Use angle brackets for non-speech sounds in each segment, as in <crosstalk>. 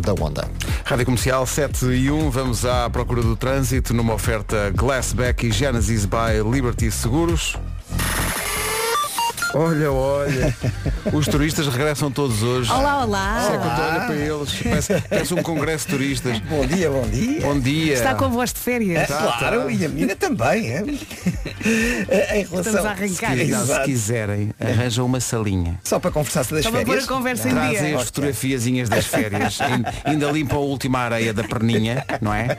da onda. Rádio Comercial 7 e 1, vamos à procura do trânsito numa oferta Glassback e Genesis by Liberty Seguros. Olha, olha. Os turistas regressam todos hoje. Olá, olá. Isso é quando olha para eles. Parece, parece um congresso de turistas. Bom dia, bom dia. Bom dia. Está com voz de férias. É, claro, e a menina também. É? <laughs> em relação... Estamos a arrancar. Se, Exato. se quiserem, arranjam uma salinha. Só para conversar-se das Só para pôr férias. conversa em Trazem dia. as fotografiazinhas das férias. <laughs> Ainda- Ainda limpam a última areia da perninha, não é?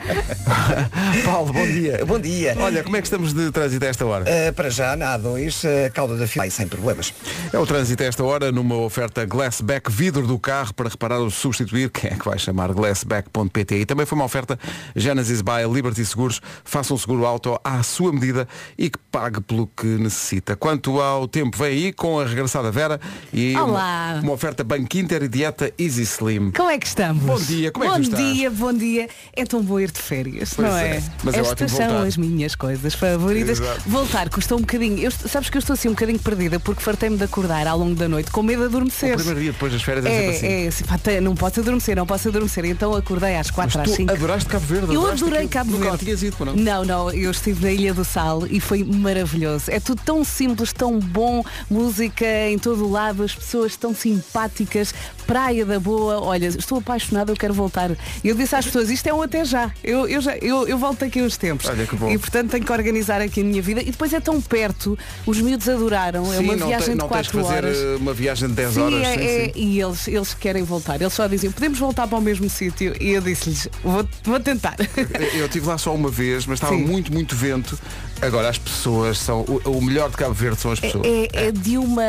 <laughs> Paulo, bom dia. Bom dia. Olha, como é que estamos de trânsito a esta hora? Uh, para já, na A2, uh, Calda da Fila, sem problemas. É o trânsito a esta hora numa oferta Glassback, vidro do carro para reparar ou substituir. Quem é que vai chamar Glassback.pt? E também foi uma oferta Genesis by Liberty Seguros. Faça um seguro auto à sua medida e que pague pelo que necessita. Quanto ao tempo, vem aí com a regressada Vera e. Uma, uma oferta Banco Inter e dieta Easy Slim. Como é que estamos? Bom dia, como é que bom tu estás? dia, bom dia. É tão bom ir de férias, Pois não é, é? mas é Estas ótimo são voltar. as minhas coisas favoritas. Exato. Voltar custou um bocadinho. Eu, sabes que eu estou assim um bocadinho perdida porque fartei-me de acordar ao longo da noite com medo de O adormecer. primeiro dia depois das férias é, sempre assim. É, é, assim, pá, não posso adormecer, não posso adormecer. Então acordei às quatro às cinco. adoraste Cabo Verde? Eu adorei. Cabo Nunca Verde. tinhas ido, não? Não, não, eu estive na Ilha do Sal e foi maravilhoso. É tudo tão simples, tão bom, música em todo o lado, as pessoas tão simpáticas, praia da boa. Olha, estou apaixonada, eu quero voltar. Eu disse às pessoas, isto é um até já. Eu, eu, já, eu, eu volto aqui uns tempos. Olha que bom. E portanto tenho que organizar aqui a minha vida. E depois é tão perto, os miúdos adoraram. é Sim, uma não, viagem te- de não tens 4 que fazer horas. eh, uma viagem de 10 Sim, horas. é- sim, é- e eles, eles querem voltar. Eles só dizem, podemos voltar para o mesmo sítio. E eu disse-lhes, vou, vou tentar. Eu estive lá só uma vez, mas estava muito, muito vento. Agora as pessoas são. O, o melhor de Cabo Verde são as pessoas. É, é de uma.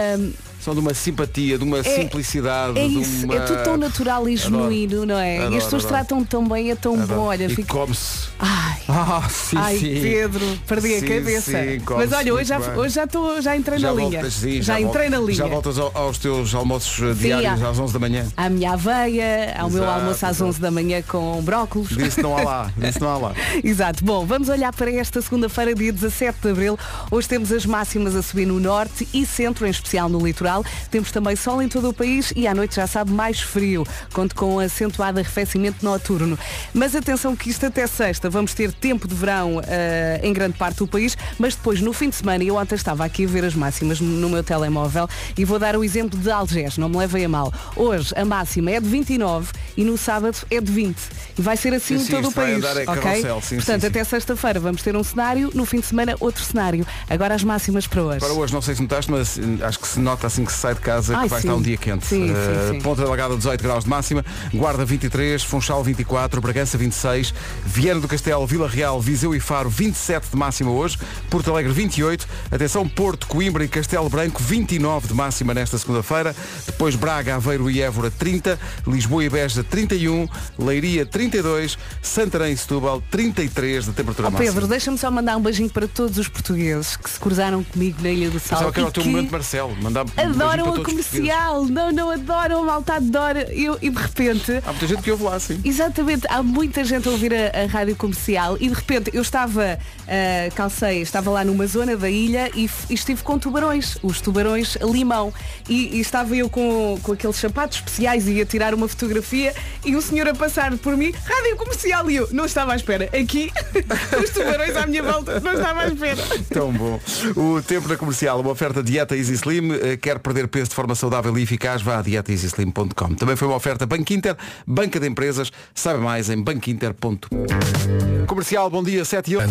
São de uma simpatia, de uma simplicidade. É isso, uma... é tudo tão natural e genuíno, não é? Adoro, e as pessoas adoro. tratam tão bem, é tão Adoro. bom. Olha, e fico. come-se. Ai, Ah, sim, ai, sim. Pedro, perdi a Sim, cabeça. sim, come-se Mas olha, hoje já, hoje já, estou, já entrei Já na linha. voltas, sim, já, vol- entrei na linha. Já voltas ao- aos teus almoços eh, diários às 11 da manhã. À minha aveia, ao meu Exato, almoço às exato. 11 da manhã com brócolos. Disse não há lá. Disse não há lá. <laughs> Exato. Bom, vamos olhar para esta segunda-feira, dia 17 de Abril. Hoje temos as máximas a subir no norte e centro, em especial no litoral. Temos também sol em todo o país e à noite já sabe mais frio. Conto com acentuado arrefecimento noturno. Mas atenção que isto até sexta vamos ter tempo de verão eh, em grande parte do país, mas depois no fim de semana, eu ontem estava aqui a ver as máximas no meu telemóvel e vou dar o exemplo de Algés, não me levem a mal. Hoje a máxima é de 29 e no sábado é de 20. E vai ser assim Sim, em todo o país. andar é ok? sim, Portanto, até sexta-feira vamos ter um cenário, no fim de semana outro cenário. Agora as máximas para hoje. Agora hoje não sei se notaste, mas eh, acho que se nota assim que se sai de casa Ai, que vai sim. estar um dia quente. Sim, Eh, sim. Ponta Delgada 18 graus de máxima, Guarda 23, Funchal 24, Bragança 26, Viana do Castelo, Vila Real, Viseu e Faro 27 de máxima hoje, Porto Alegre 28, atenção Porto, Coimbra e Castelo Branco 29 de máxima nesta segunda-feira, depois Braga, Aveiro e Évora 30, Lisboa e Beja 31, Leiria 32, Santarém e Setúbal 33 de temperatura Ó máxima. Pedro, deixa-me só mandar um beijinho para todos os portugueses que se cruzaram comigo na Ilha do Sal. Pensava que era o teu que momento Marcelo, mandar Adoram a comercial. Não, não adoram, a malta adora. Eu, e de repente. Há muita gente que ouve lá, sim. Exatamente, há muita gente a ouvir a, a rádio comercial e de repente eu estava, ah, calcei, estava lá numa zona da ilha e, e estive com tubarões, os tubarões limão. E, e estava eu com, com aqueles sapatos especiais e ia tirar uma fotografia e um senhor a passar por mim, rádio comercial, e eu não estava à espera. Aqui, <laughs> os tubarões à minha volta, não estava à espera. Tão bom. O tempo na comercial, uma oferta Dieta Easy Slim. Eh, Quer perder peso de forma saudável e eficaz? Vá a dietaeasyslim.com. Também foi uma oferta Banco Inter, Banca de Empresas. Saiba mais em banquinter.com. Comercial, bom dia, 7 e 8.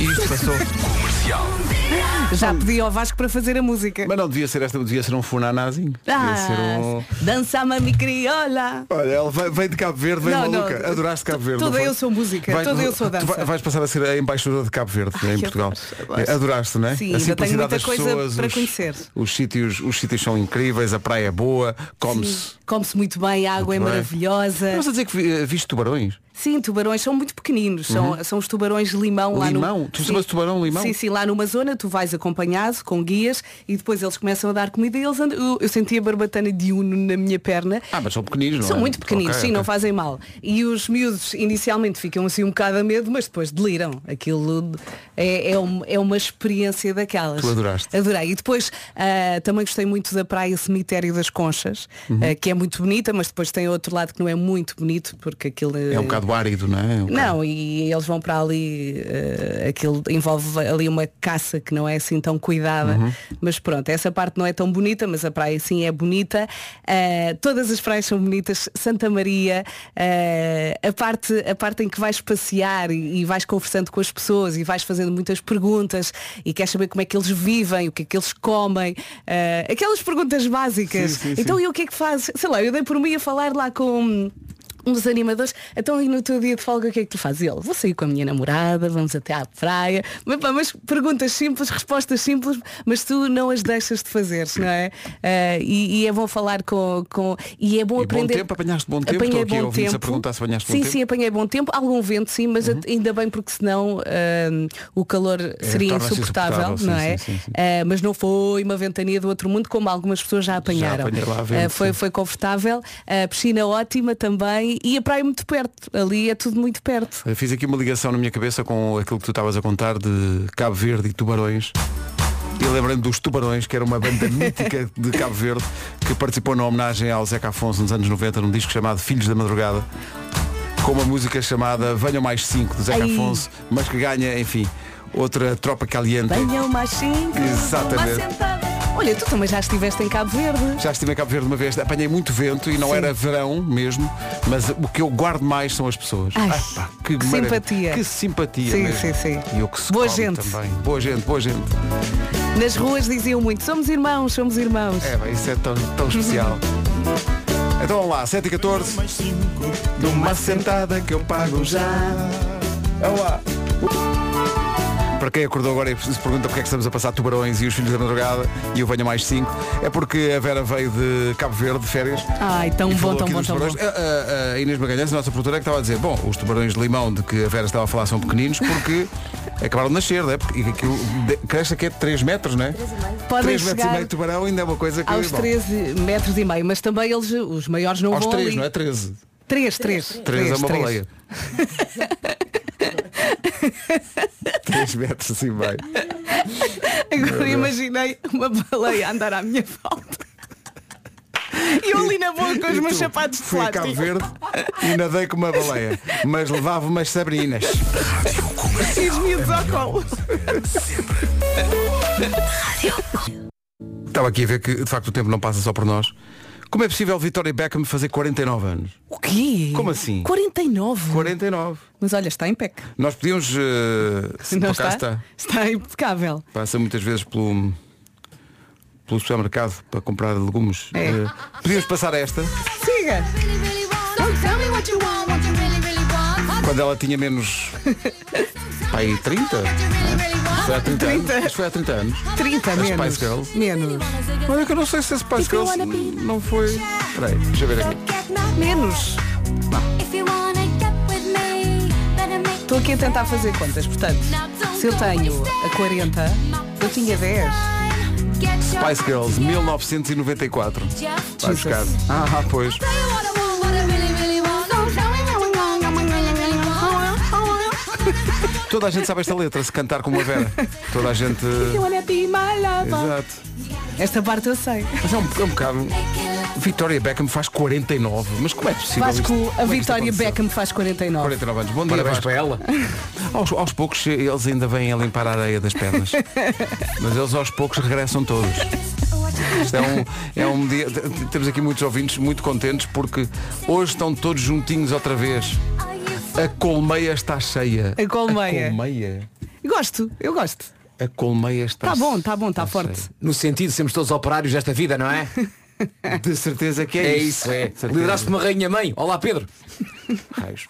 Isto passou. Já pedi ao Vasco para fazer a música. Mas não devia ser esta, devia ser um funanazinho. Ah, um. dança mami crioula. Olha, ela vem, vem de Cabo Verde, vem Não, maluca. não. Adoraste Cabo Verde. Toda não eu sou música, Vai- toda eu sou dança. vai- vais passar a ser a embaixadora de Cabo Verde em Portugal. adoro, adoro. Adoraste, não é? Sim, a simplicidade das pessoas, para os, conhecer. Os sítios, os sítios são incríveis, a praia é boa, come-se. Come-se muito bem, a água é Muito bem. maravilhosa. Estás a dizer que eh, viste tubarões? Sim, tubarões são muito pequeninos. São, são os tubarões limão lá no. Limão? Tu chamas tubarão limão? Sim, sim, lá numa zona tu vais acompanhado com guias e depois eles começam a dar comida e eles andam. Eu, eu senti a barbatana de uno na minha perna. Ah, mas são pequeninos, não São é? muito pequeninos, Ok, sim, ok. não fazem mal. E os miúdos inicialmente ficam assim um bocado a medo, mas depois deliram. Aquilo é, é, um- é uma experiência daquelas. Tu adoraste. Adorei. E depois ah, também gostei muito da praia Cemitério das Conchas, Uhum. ah, que é muito bonita, mas depois tem outro lado que não é muito bonito, porque aquilo É um bocado árido, não é? Não, e eles vão para ali, eh, aquilo envolve ali uma caça que não é assim tão cuidada. Uhum. Mas pronto, essa parte não é tão bonita, mas a praia sim é bonita. Eh, todas as praias são bonitas. Santa Maria, eh, a, parte, a parte em que vais passear e, e vais conversando com as pessoas e vais fazendo muitas perguntas e queres saber como é que eles vivem, o que é que eles comem, aquelas perguntas básicas. Sim, sim, sim. então e o que é que fazes? Sei lá, eu dei por mim a falar lá com um dos animadores, então e no teu dia de folga o que é que tu fazes? E Ele, vou sair com a minha namorada, vamos até à praia, mas, pá, mas perguntas simples, respostas simples, mas tu não as deixas de fazer, não é? Ah, e, e é bom falar com, com e é bom E bom aprender. tempo, apanhaste bom tempo? Apanhei Estou bom ouvir-se a tempo. perguntar se apanhaste bom sim, tempo. Uhum. sim, apanhei bom tempo, algum vento sim, mas ainda bem porque senão ah, o calor seria torna-se insuportável, insuportável, não sim, é? sim, sim, sim. Ah, mas não foi uma ventania do outro mundo como algumas pessoas já apanharam. apanhei lá vento, foi, sim. foi confortável, a piscina ótima também e a praia muito perto. Ali é tudo muito perto. Eu Fiz aqui uma ligação na minha cabeça com aquilo que tu estavas a contar de Cabo Verde e Tubarões. E lembrando dos Tubarões, que era uma banda <laughs> mítica de Cabo Verde, que participou na homenagem ao Zeca Afonso nos anos 90 num disco chamado Filhos da Madrugada, com uma música chamada Venham Mais 5 de Zeca Ai. Afonso, mas que ganha, enfim, outra tropa caliente. Venham mais cinco. Exatamente. Olha, tu também já estiveste em Cabo Verde. Já estive em Cabo Verde uma vez, apanhei muito vento e não Sim. era verão mesmo, mas o que eu guardo mais são as pessoas. Ai, pá, que maravilha. simpatia. Que simpatia. Sim, mesmo. sim, sim. E o que se Boa gente. também. Boa gente, boa gente. Nas ruas diziam muito, somos irmãos, somos irmãos. É, bem, isso é tão, tão especial. <laughs> Então vamos lá, 7 e 14 Numa sentada que eu pago já Vamos lá para quem acordou agora e se pergunta porque é que estamos a passar tubarões e os filhos da madrugada e eu venho a mais 5, é porque a Vera veio de Cabo Verde de férias Ai, tão E bom, tão aqui bom, dos tão bom. tubarões. A, a- a Inês Magalhães, a nossa produtora, é que estava a dizer, bom, os tubarões de limão de que a Vera estava a falar são pequeninos porque <laughs> acabaram de nascer, não é? Porque aquilo de- cresce aqui é de 3 metros, não é? Podem 3 metros e chegar meio de tubarão ainda é uma coisa que. aos bom, 13 metros e meio, mas também eles, os maiores não aos vão 3, ali. não é? 13. 3, 3. 3 é uma baleia. <laughs> <laughs> 3 metros e meio. Agora imaginei uma baleia a andar à minha volta. E eu ali na boa com os E meus tu? sapatos de Fui a Cabo plástico. Verde e nadei com uma baleia, mas levava umas sabrinas. E os miúdos ao colo. Estava aqui a ver que de facto o tempo não passa só por nós. Como é possível Vitória Beckham fazer 49 anos? O quê? Como assim? 49. 49. Mas olha, está em pec. Nós podíamos. se Não por cá está? Está impecável. Passa muitas vezes pelo, pelo supermercado para comprar legumes. É. Eh, podíamos passar esta, Siga. quando ela tinha menos. <laughs> Pá, aí 30? Foi há 30, 30. anos. Isto foi há 30 anos. 30 As menos. Spice Girls. Menos. Olha que eu não sei se esse Spice Girls não foi. Espera aí, deixa eu ver aqui. Menos. Estou aqui a tentar fazer contas. Portanto, se eu tenho a 40, eu tinha 10. Spice Girls, 1994. Vai buscar. Ah, pois. Toda a gente sabe esta letra, se cantar como a Vera. Toda a gente. Exato. Esta parte eu sei. Mas é um, é um bocado. Vitória Beckham faz 49. Mas como é possível? Vasco, isto? a Como é que isto Vitória aconteceu? Beckham faz 49. 49 anos. Bom dia, Parabéns Vasco. para ela. Aos, aos poucos eles ainda vêm a limpar a areia das pernas. <laughs> Mas eles aos poucos regressam todos. Isto é um, é um dia. Temos aqui muitos ouvintes muito contentes porque hoje estão todos juntinhos outra vez. A colmeia está cheia. A colmeia. A colmeia. Gosto, eu gosto. A colmeia está Tá bom, tá bom, tá está forte. No sentido de sermos todos operários desta vida, não é? cheia. De certeza que é, É isso. isso, é. Lideraste uma rainha mãe. Olá Pedro. Raios.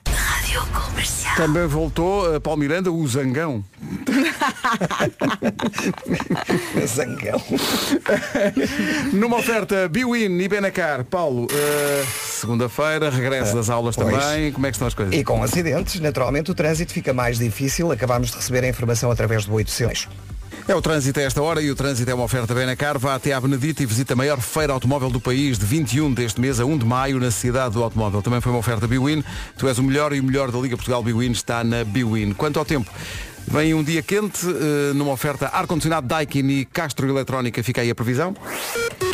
Também voltou a Paulo Miranda, o Zangão. <laughs> Zangão. Numa oferta Biwin e Benacar, Paulo, eh, segunda-feira, regresso das aulas pois. também. Como é que estão as coisas? E com acidentes, naturalmente, o trânsito fica mais difícil. Acabámos de receber a informação através do 800. É o trânsito a esta hora e o trânsito é uma oferta Benacar. Vá até à Benedita e visita a maior feira automóvel do país de 21 deste mês a 1 de maio na cidade do automóvel. Também foi uma oferta Biwin. Tu és o melhor e o melhor da Liga Portugal Biwin está na Biwin. Quanto ao tempo, vem um dia quente eh, numa oferta ar-condicionado Daikin e Castro Eletrónica. Fica aí a previsão.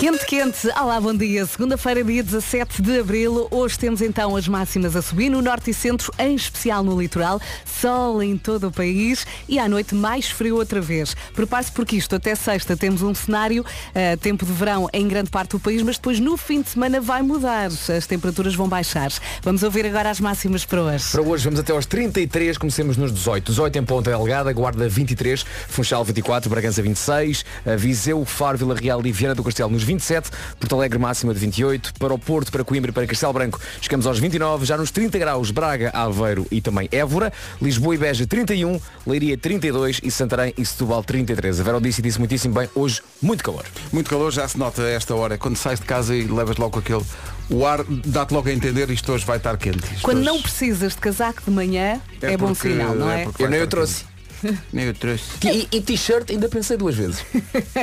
Quente, quente. Olá, bom dia. Segunda-feira, dia 17 de abril. Hoje temos então as máximas a subir no norte e centro, em especial no litoral. Sol em todo o país e à noite mais frio outra vez. Prepare-se porque isto até sexta temos um cenário, eh, tempo de verão em grande parte do país, mas depois no fim de semana vai mudar. As temperaturas vão baixar. Vamos ouvir agora as máximas para hoje. Para hoje vamos até aos 33, comecemos nos 18. 18 em Ponta Delgada, Guarda 23, Funchal 24, Bragança 26, eh, Viseu, Faro, Vila Real e Viana do Castelo nos 27, Porto Alegre máxima de 28, para o Porto, para Coimbra e para Castelo Branco chegamos aos 29, já nos 30 graus Braga, Aveiro e também Évora, Lisboa e Beja 31, Leiria 32 e Santarém e Setúbal 33. A Vera disse e disse muitíssimo bem, hoje muito calor. Muito calor, já se nota a esta hora. Quando sais de casa e levas logo aquele. O ar dá-te logo a entender isto hoje vai estar quente. Isto Quando hoje- não precisas de casaco de manhã, é, bom porque- sinal, não é? porque Eu nem eu trouxe. <laughs> Nem eu trouxe. E, e t-shirt ainda pensei duas vezes.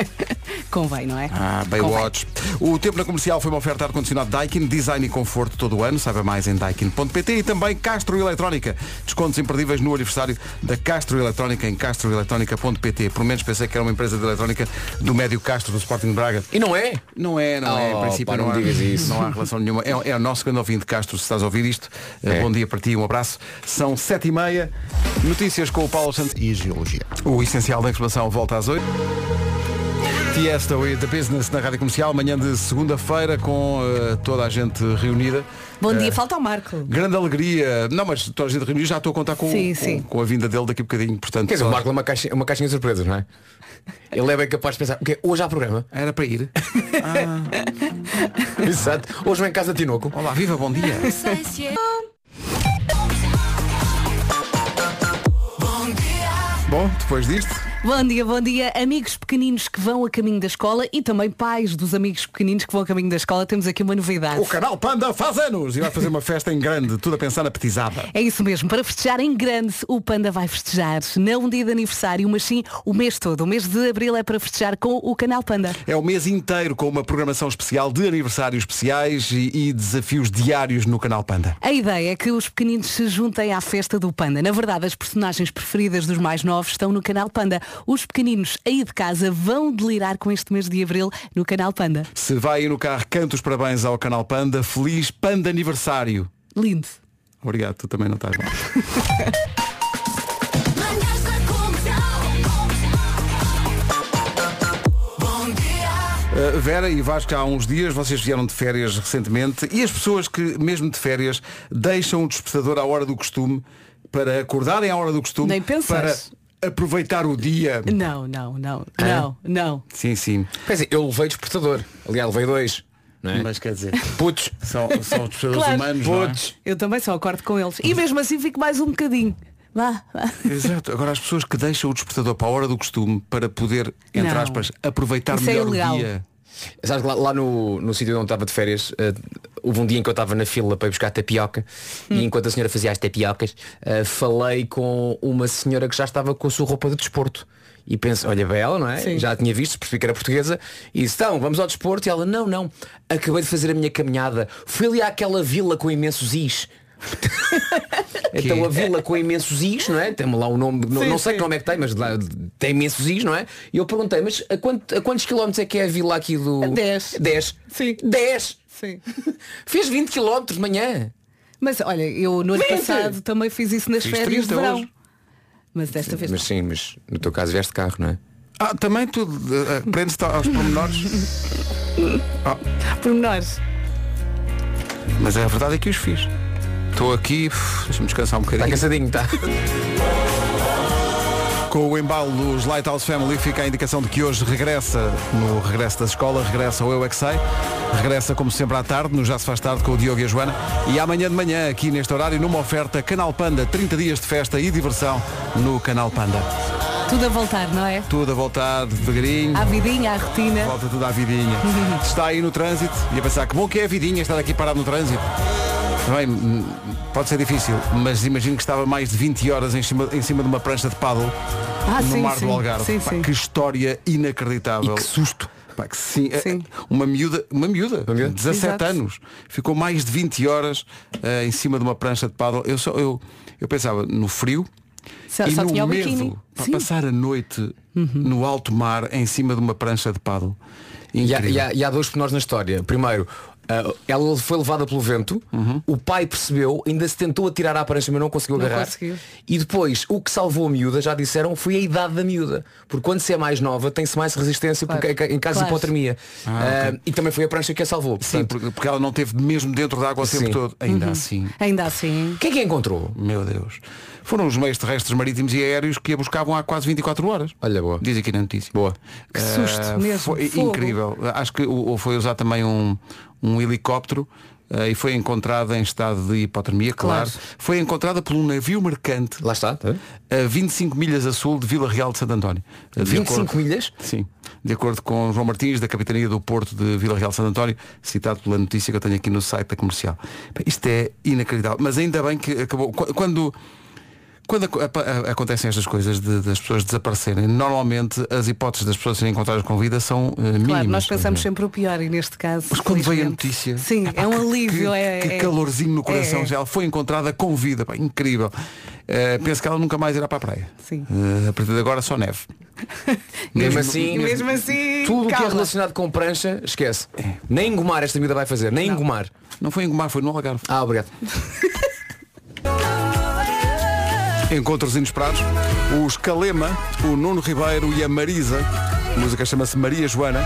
<laughs> Convém, não é? Ah, Convém. Baywatch. O tempo na comercial foi uma oferta ar-condicionado Daikin, design e conforto todo o ano. Saiba mais em daikin.pt e também Castro Eletrónica. Descontos imperdíveis no aniversário da Castro Eletrónica em castroeletrónica.pt. Por menos pensei que era uma empresa de eletrónica do médio Castro do Sporting de Braga. E não é? Não é, não é. Em Oh, princípio pá, não há, digas isso. não há relação nenhuma. É, é o nosso grande ouvinte Castro, se estás a ouvir isto. eh, É. Bom dia para ti, um abraço. São sete e meia. Notícias com o Paulo Santos. E geologia. O essencial da informação volta às 8. Tiesto e The Business na Rádio Comercial, amanhã de segunda-feira com eh, toda a gente reunida. Bom dia, falta o Marco. Grande alegria. Não, mas toda a gente reunida, já estou a contar com, Sim, com, sim. com a vinda dele daqui a bocadinho. Portanto, Quer dizer, o só- Marco é uma, caixa, uma caixinha de surpresas, não é? Ele é bem capaz de pensar, o quê? Hoje há programa? Era para ir. <laughs> Exato. Hoje vem em casa de Tinoco. Olá, viva, bom dia. Bom, depois disto, Bom dia, bom dia. Amigos pequeninos que vão a caminho da escola e também pais dos amigos pequeninos que vão a caminho da escola, temos aqui uma novidade. o canal Panda faz anos e vai fazer uma festa em grande, tudo a pensar na petizada. É isso mesmo, para festejar em grande, o Panda vai festejar. Não um dia de aniversário, mas sim o mês todo. O mês de abril é para festejar com o canal Panda. É o mês inteiro com uma programação especial de aniversários especiais e, e desafios diários no canal Panda. A ideia é que os pequeninos se juntem à festa do Panda. Na verdade, as personagens preferidas dos mais novos estão no canal Panda. Os pequeninos aí de casa vão delirar com este mês de abril no canal Panda. Se vai no carro, canta os parabéns ao canal Panda. Feliz Panda aniversário. Lindo. Obrigado, tu também não estás mal. Uh, Vera e Vasco, há uns dias vocês vieram de férias recentemente e as pessoas que, mesmo de férias, deixam o despertador à hora do costume para acordarem à hora do costume Nem para aproveitar o dia. Não, não, não, não, não. Sim, sim. Quer dizer, eu levei despertador. Aliás, levei dois. É? Mas quer dizer, Putos. são, são despertadores Claro. humanos. não é? Putos. Eu também só acordo com eles. E mesmo assim fico mais um bocadinho. Vá, vá. Exato. Agora as pessoas que deixam o despertador para a hora do costume para poder, entre Não. aspas, aproveitar Isso é melhor ilegal. o dia. Sabes que lá, lá no, no sítio onde estava de férias, eh, houve um dia em que eu estava na fila para ir buscar tapioca e enquanto a senhora fazia as tapiocas, eh, falei com uma senhora que já estava com a sua roupa de desporto. E penso, olha bem ela, não é? Sim. Já a tinha visto, percebi que era portuguesa. E disse, então, vamos ao desporto. E ela, não, não, acabei de fazer a minha caminhada. Fui ali àquela vila com imensos is. <laughs> então a vila com imensos is, não é? Tem lá um nome, não, Sim, não sei sim. que nome é que tem, mas lá tem imensos is, não é? E eu perguntei, mas a, quanto- a quantos quilómetros é que é a vila aqui do. A dez. 10. Sim. 10. Sim. <laughs> Fez 20 quilómetros de manhã. Mas olha, eu no ano passado também fiz isso nas Fiz férias de 30 verão. hoje. Mas desta vez Mas não. sim, mas no teu caso vieste carro, não é? Ah, também tudo. Uh, Prende-se aos pormenores. <laughs> Pormenores. Mas a verdade é que os fiz. Estou aqui, deixa-me descansar um Está bocadinho. cansadinho, tá? Com o embalo dos Lighthouse Family fica a indicação de que hoje regressa, no regresso da escola, regressa o Eu é Que Sei. Regressa como sempre à tarde, no Já se faz tarde com o Diogo e a Joana. E amanhã de manhã, aqui neste horário, numa oferta Canal Panda, 30 dias de festa e diversão no Canal Panda. Tudo a voltar, não é? Tudo a voltar devagarinho. À vidinha, à rotina. Volta tudo à vidinha. <laughs> Está aí no trânsito e a pensar que bom que é a vidinha estar aqui parado no trânsito. Bem, hum, pode ser difícil, mas imagino que estava mais de 20 horas em cima, em cima de uma prancha de paddle Ah, no sim, mar sim. do Algarve. Sim, Pá, sim. que história inacreditável. E que susto. Pá, que sim, é- Sim. Uma miúda, uma miúda, miúda? 17 Exato. anos, ficou mais de 20 horas eh, em cima de uma prancha de paddle. Eu, só, eu, eu pensava no frio Só, e só no medo para Sim. Uhum. passar a noite no alto mar em cima de uma prancha de paddle. E há, e há- e há dois pormenores na história. Primeiro, ah, ela foi levada pelo vento, o pai percebeu, ainda se tentou atirar à prancha, mas não conseguiu Não agarrar. conseguiu. E depois, o que salvou a miúda, já disseram, foi a idade da miúda. Porque quando se é mais nova, tem-se mais resistência Claro. porque, em caso Claro. de hipotermia. Ah, Ah, E também foi a prancha que a salvou. Sim, Portanto, porque, porque ela não teve mesmo dentro da água o tempo Sim. todo. Ainda assim, Ainda assim. Quem é que a encontrou? meu Deus. Foram os meios terrestres, marítimos e aéreos que a buscavam há quase 24 horas. Olha, boa. Diz aqui na notícia. Boa. Que susto Ah, mesmo. Foi Fogo. incrível. Acho que o- o- foi usar também um, um helicóptero ah, e foi encontrada em estado de hipotermia, claro. Claro. Foi encontrada por um navio mercante Lá está. tá? a 25 milhas a sul de Vila Real de Santo António. De 25 acordo- milhas? Sim. De acordo com João Martins, da Capitania do Porto de Vila Real de Santo António, citado pela notícia que eu tenho aqui no site da comercial. Isto é inacreditável. Mas ainda bem que acabou. Qu- Quando. Quando apa- a- acontecem estas coisas de- das pessoas desaparecerem, normalmente as hipóteses das pessoas serem encontradas com vida são eh, mínimas. Claro, nós pensamos sempre o pior e neste caso. Mas quando veio a notícia. Sim, epá, é um que- alívio. Que, é, que é- calorzinho no coração. é. Já ela foi encontrada com vida. pá, incrível. Eh, penso que ela nunca mais irá para a praia. Sim. Eh, a partir de agora só neve. <laughs> Mesmo assim, mesmo assim. tudo o que é relacionado com prancha, esquece. Nem engomar esta miúda vai fazer, nem engomar. Não foi em Gomar, foi no Algarve. Ah, obrigado. <laughs> Encontros inesperados. Os Calema, o Nuno Ribeiro e a Marisa. A música chama-se Maria Joana.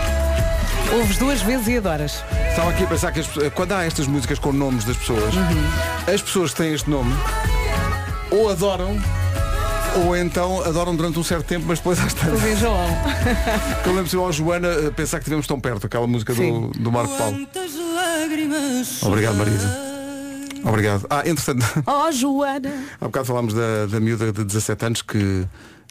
Ouves duas vezes e adoras. Estava aqui a pensar que as quando há estas músicas com nomes das pessoas, as pessoas que têm este nome ou adoram ou então adoram durante um certo tempo, mas depois às O tantas. João. <laughs> Eu lembro-me ao Joana pensar que estivemos tão perto, aquela música do, do Marco Paulo. Obrigado, Marisa. Obrigado. Ah, entretanto, <laughs> Oh, Joana. há bocado falámos da, da miúda de 17 anos que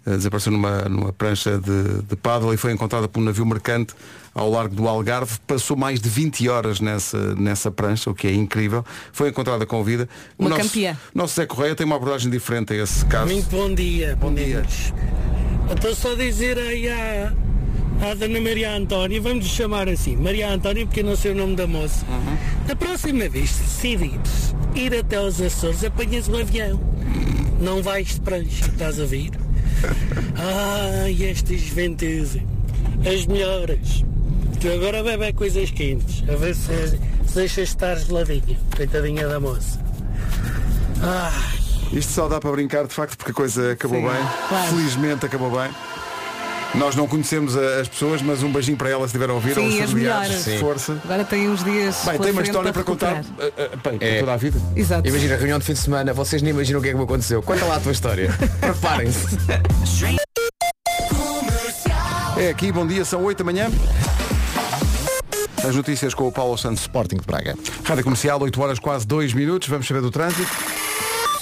eh, desapareceu numa, numa prancha de, de paddle e foi encontrada por um navio mercante ao largo do Algarve. Passou mais de 20 horas nessa, nessa prancha, o que é incrível. Foi encontrada com vida. O Uma nosso, campeã. nosso Zé Correia tem uma abordagem diferente a esse caso. Muito bom dia, Bom dia. meninos. Estou só a dizer aí à, à Dona Maria Antónia, vamos chamar assim, Maria Antónia, porque eu não sei o nome da moça. Da próxima vez, se decidires ir até aos Açores, apanhas um avião. Não vais de prancha, estás a ver? <laughs> Ai, esta juventude, as melhores. Tu agora bebe coisas quentes, a ver se, se deixas estar geladinha, coitadinha da moça. Ai. Isto só dá para brincar, de facto, porque a coisa acabou Sim, bem. claro. Felizmente acabou bem. Nós não conhecemos a- as pessoas, mas um beijinho para elas se estiver a ouvir. Sim, as familiares. melhores. Sim. Força. Agora tem uns dias. Bem, pela tem uma frente história para contar recuperar. eh, eh, bem, para É. toda a vida. Exato. Imagina, reunião de fim de semana, vocês nem imaginam o que é que me aconteceu. Conta lá a tua história. <laughs> Preparem-se. É aqui, bom dia, são 8 da manhã. As notícias com o Paulo Santos. Sporting de Braga. Rádio Comercial, 8 horas quase 2 minutos. Vamos saber do trânsito.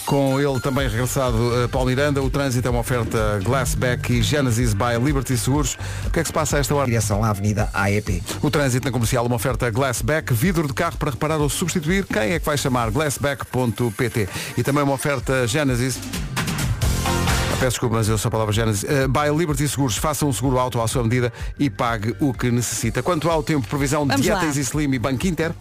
Com ele também regressado uh, Paulo Miranda, o trânsito é uma oferta Glassback e Genesis by Liberty Seguros. O que é que se passa a esta hora? Direção à Avenida AEP. O trânsito na comercial, uma oferta Glassback, vidro de carro para reparar ou substituir. Quem é que vai chamar? Glassback.pt. E também uma oferta Genesis. Ah, Peço desculpa, mas eu sou a palavra Genesis. Uh, by Liberty Seguros, faça um seguro auto à sua medida e pague o que necessita. Quanto ao tempo, previsão de Vamos Dieta lá. Easy Slim e Banco Inter.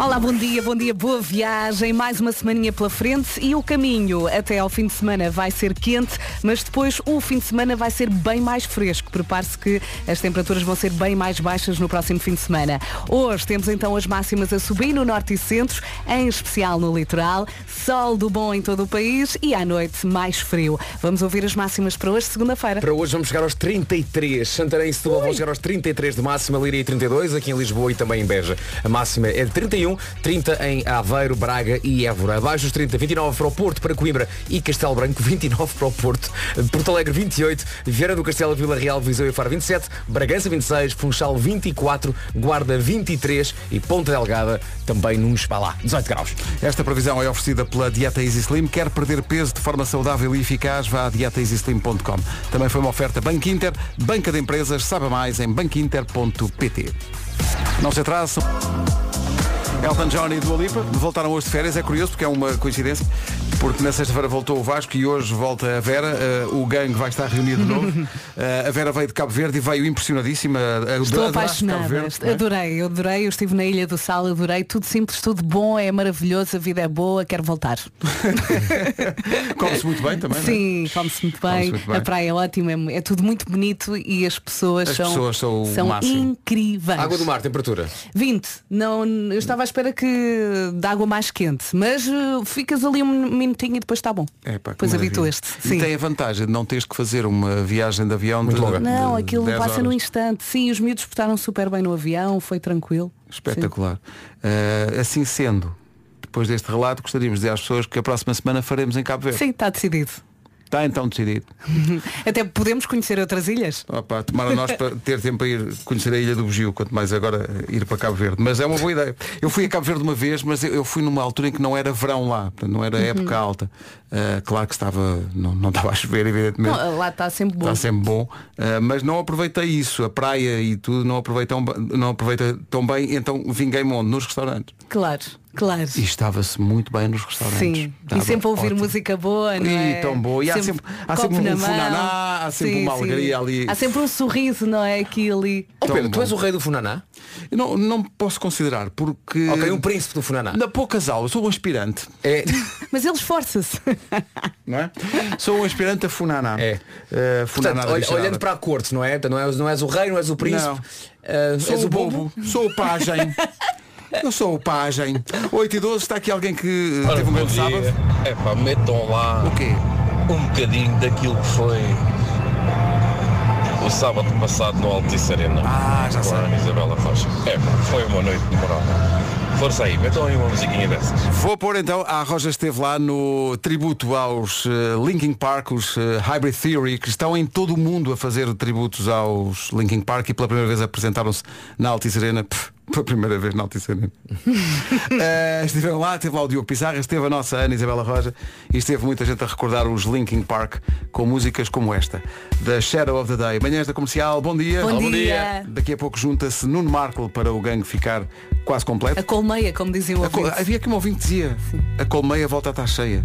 Olá, bom dia, bom dia, boa viagem, mais uma semaninha pela frente e o caminho até ao fim de semana vai ser quente, mas depois o fim de semana vai ser bem mais fresco. Prepare-se que as temperaturas vão ser bem mais baixas no próximo fim de semana. Hoje temos então as máximas a subir no norte e centro, em especial no litoral, sol do bom em todo o país e à noite mais frio. Vamos ouvir as máximas para hoje, segunda-feira. Para hoje vamos chegar aos 33. Santarém e Setúbal vão chegar aos 33 de máxima, Líria e 32, aqui em Lisboa e também em Beja. A máxima é de 31 31, 30 em Aveiro, Braga e Évora. Abaixo dos 30, 29 para o Porto, para Coimbra e Castelo Branco, 29 para o Porto, Porto Alegre 28, Vieira do Castelo, Vila Real, Viseu e Faro 27, Bragança 26, Funchal 24, Guarda 23 e Ponta Delgada também nos para lá, 18 graus. Esta previsão é oferecida pela Dieta Easy Slim. Quer perder peso de forma saudável e eficaz? Vá a dietaeasyslim.com. Também foi uma oferta Banco Inter, banca de empresas, saiba mais em banquinter.pt. Não se atrasam. Elton John e Dua Lipa voltaram hoje de férias, é curioso porque é uma coincidência, porque na sexta-feira voltou o Vasco e hoje volta a Vera, uh, o gangue vai estar reunido de novo. Uh, <laughs> a Vera veio de Cabo Verde e veio impressionadíssima. Uh, Estou apaixonada. Verde, é? Adorei, eu adorei. Eu estive na Ilha do Sal, adorei. Tudo simples, tudo bom, é maravilhoso, a vida é boa, quero voltar. <laughs> Come-se muito bem também, é? Sim, come-se muito bem. Come-se muito bem. A praia é ótima, é, é tudo muito bonito e as pessoas As são, pessoas são o máximo. incríveis. Água do mar, temperatura. 20. Não, eu estava à espera que de água mais quente, mas uh, ficas ali um minutinho e depois está bom. É, pá, que depois habituas-te. E Sim. tem a vantagem de não teres que fazer uma viagem de avião Muito de, longa. de Não, aquilo 10 passa horas. no instante. Sim, os miúdos portaram super bem no avião, foi tranquilo. Espetacular. Uh, assim sendo, depois deste relato, gostaríamos de dizer às pessoas que a próxima semana faremos em Cabo Verde. Sim, está decidido. Está então decidido. <laughs> Até podemos conhecer outras ilhas. Opa, tomara nós para ter tempo para ir conhecer a Ilha do Bugio, quanto mais agora ir para Cabo Verde. Mas é uma boa ideia. Eu fui a Cabo Verde uma vez, mas eu, fui numa altura em que não era verão lá, não era Uhum. época alta. Uh, claro que estava, não, não estava a chover, evidentemente. Não, lá está sempre bom. Está sempre bom, uh, mas não aproveitei isso, a praia e tudo, não aproveitei tão, não aproveitei tão bem, então vinguei-me onde? Nos restaurantes. Claro, claro. E estava-se muito bem nos restaurantes. Sim, Estava e sempre a ouvir ótimo. música boa, não é? E tão boa. E há sempre, há sempre um funaná, há sempre Sim, uma sim. alegria ali. Há sempre um sorriso, não é? Aqui ali. Oh, Pedro, tu és o rei do Funaná? Eu não, não posso considerar, porque Ok, um príncipe do Funaná. na poucas aulas sou um aspirante, É, <laughs> Mas ele esforça-se. <laughs> não é? sou um aspirante a Funaná. É. Uh, Funaná portanto, olhando para a corte, não é? Não és, não és o rei, não és o príncipe. Não. eh, Sou és o bobo, sou o pajem. <laughs> Eu sou o pajem. 8 e 12, está aqui alguém que uh, teve um grande sábado. É pá, metam lá O quê? um bocadinho daquilo que foi o sábado passado no Altice Arena. Ah, já com a Ana Isabela Rocha. É pá, foi uma noite memorável. Força aí, metam aí uma musiquinha dessas. Vou pôr então, a Roja esteve lá no tributo aos uh, Linkin Park, os uh, Hybrid Theory, que estão em todo o mundo a fazer tributos aos Linkin Park e pela primeira vez apresentaram-se na Altice Arena. Pff, pela primeira vez na Altice Arena. Uh, estiveram lá, esteve lá o Diogo Pizarra, esteve a nossa Ana Isabela Roja e esteve muita gente a recordar os Linkin Park com músicas como esta, The Shadow of the Day. Manhãs da Comercial, bom dia. Bom, bom dia. dia. Daqui a pouco junta-se Nuno Marco para o gangue ficar quase completo. A colmeia, como diziam A col-. Havia aqui um ouvinte que dizia A colmeia volta a estar cheia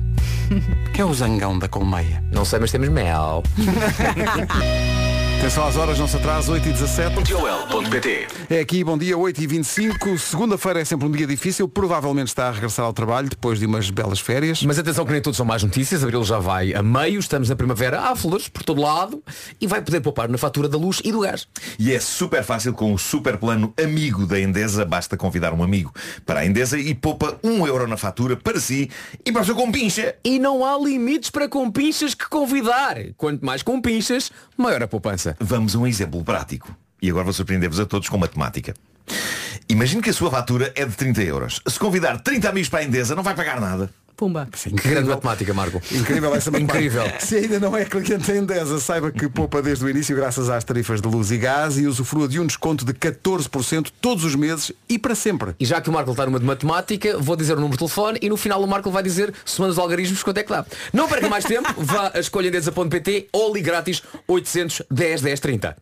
<laughs> Que é o zangão da colmeia Não sei, mas temos mel. <laughs> Atenção às horas, não se atrasa 8 e 17 Joel.pt É aqui, bom dia, 8 e 25 Segunda-feira é sempre um dia difícil Provavelmente está a regressar ao trabalho Depois de umas belas férias Mas atenção que nem tudo são mais notícias. Abril já vai a meio, estamos na primavera, há flores por todo lado e vai poder poupar na fatura da luz e do gás. E é super fácil com o super plano amigo da Endesa. Basta convidar um amigo para a Endesa e poupa um euro na fatura para si e para o seu compincha. E não há limites para compinchas que convidar. Quanto mais compinchas, maior a poupança. Vamos a um exemplo prático. E agora vou surpreender-vos a todos com matemática. Imagine que a sua fatura é de 30 euros. Se convidar 30 amigos para a Endesa, não vai pagar nada. Pumba. Que grande matemática, Marco. Incrível essa <laughs> matemática. Incrível. Se ainda não é cliente da Endesa, saiba que poupa desde o início graças às tarifas de luz e gás e usufrua de um desconto de 14% todos os meses e para sempre. E já que o Marco está numa de matemática, vou dizer o número de telefone e no final o Marco vai dizer, somando os algarismos, quanto é que dá. Não perca mais tempo, <laughs> vá a escolhaendesa.pt ou ligue grátis 810 10 30.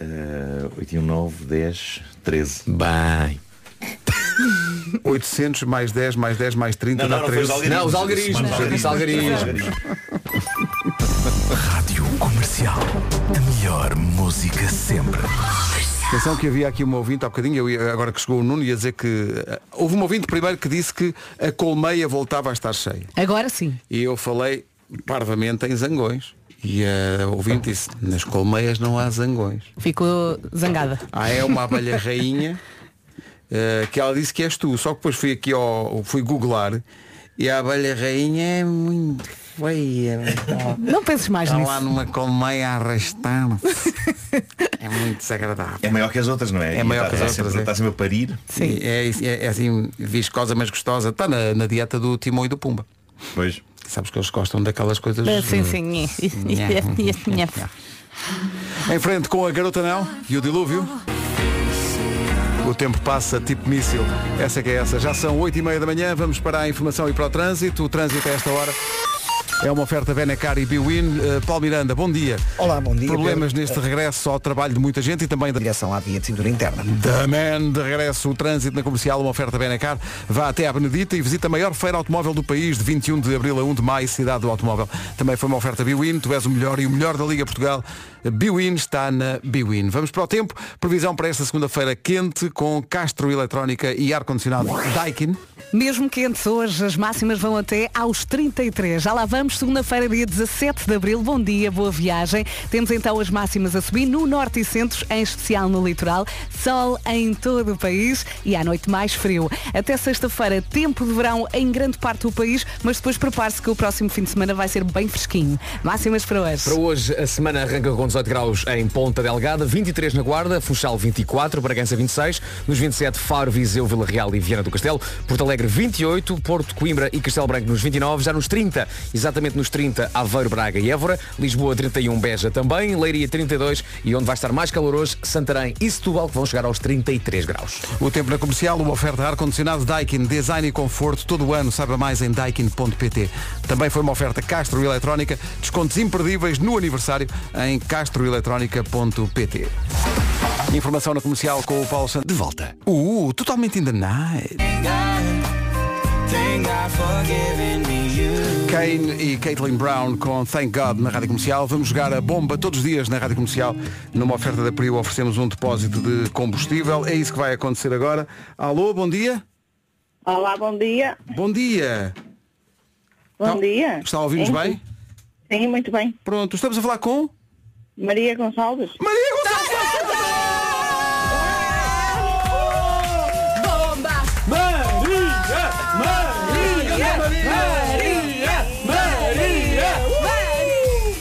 Uh, 8 e 1, 9, 10, 13. Bem. <laughs> 800 mais 10 mais 10 mais 30 dá 13. Não, os algarismos. Os algarismos. <laughs> Rádio Comercial. A melhor música sempre. Atenção que havia aqui uma ouvinte há bocadinho, eu ia- agora que chegou o Nuno, ia dizer que eh, houve um ouvinte primeiro que disse que a colmeia voltava a estar cheia. Agora sim. E eu falei parvamente em zangões. E a ouvinte disse, nas colmeias não há zangões. Ficou zangada. Ah, é uma abelha rainha <laughs> eh, que ela disse que és tu. Só que depois fui aqui ao. fui googlar e a abelha rainha é muito feia. <laughs> Não penses mais Está nisso. lá numa colmeia a arrastar. <laughs> é muito desagradável. É maior que as outras, não é? É E maior está- que as é sempre- outras, é. Está sempre a parir. Sim. É, é, é assim, viscosa, mas gostosa. Está na, na dieta do Timão e do Pumba. Pois. Sabes que eles gostam daquelas coisas. Ah, Sim, sim. <laughs> Em frente com a Garota Não e o Dilúvio. O tempo passa tipo míssil. Essa que é essa. Já são 8 e meia da manhã. Vamos para a informação e para o trânsito. O trânsito a esta hora é uma oferta Benecar e Biwin. Uh, Paulo Miranda, bom dia. Olá, bom dia. Problemas Pedro. neste regresso ao trabalho de muita gente e também da Direção à via de cintura interna. da Man, de regresso o trânsito na comercial, uma oferta Benecar. Vá até à Benedita e visita a maior feira automóvel do país de 21 de abril a 1 de maio, cidade do automóvel. Também foi uma oferta Biwin, tu és o melhor e o melhor da Liga Portugal. Biwin está na Biwin. Vamos para o tempo. Previsão para esta segunda-feira quente com Castro Eletrónica e ar-condicionado Daikin. Mesmo quentes hoje, as máximas vão até aos 33. Já lá vamos, segunda-feira, dia 17 de abril. Bom dia, boa viagem. Temos então as máximas a subir no norte e centros, em especial no litoral. Sol em todo o país e à noite mais frio. Até sexta-feira, tempo de verão em grande parte do país, mas depois prepare-se que o próximo fim de semana vai ser bem fresquinho. Máximas para hoje. Para hoje, a semana arranca com 18 graus em Ponta Delgada, 23 na Guarda, Funchal 24, Bragança 26, nos 27 Faro, Viseu, Vila Real e Viana do Castelo, Porto Alegre 28, Porto, Coimbra e Castelo Branco nos 29, já nos 30, exatamente nos 30 Aveiro, Braga e Évora, Lisboa 31, Beja também, Leiria 32 e onde vai estar mais calor hoje, Santarém e Setúbal que vão chegar aos 33 graus. O tempo na comercial, uma oferta ar-condicionado Daikin, design e conforto todo o ano. Saiba mais em daikin.pt. Também foi uma oferta Castro Eletrónica, descontos imperdíveis no aniversário em castroeletrónica.pt. Informação na comercial com o Paulo Santos. De volta. Uh, totalmente in the night. Kane e Caitlin Brown com Thank God na Rádio Comercial. Vamos jogar a bomba todos os dias na Rádio Comercial. Numa oferta da Prio oferecemos um depósito de combustível. É isso que vai acontecer agora. Alô, bom dia. Olá, bom dia. Bom dia. Bom Então, dia. Está a ouvir-nos bem? Sim, muito bem. Pronto, estamos a falar com Maria Gonçalves. Maria Gonçalves.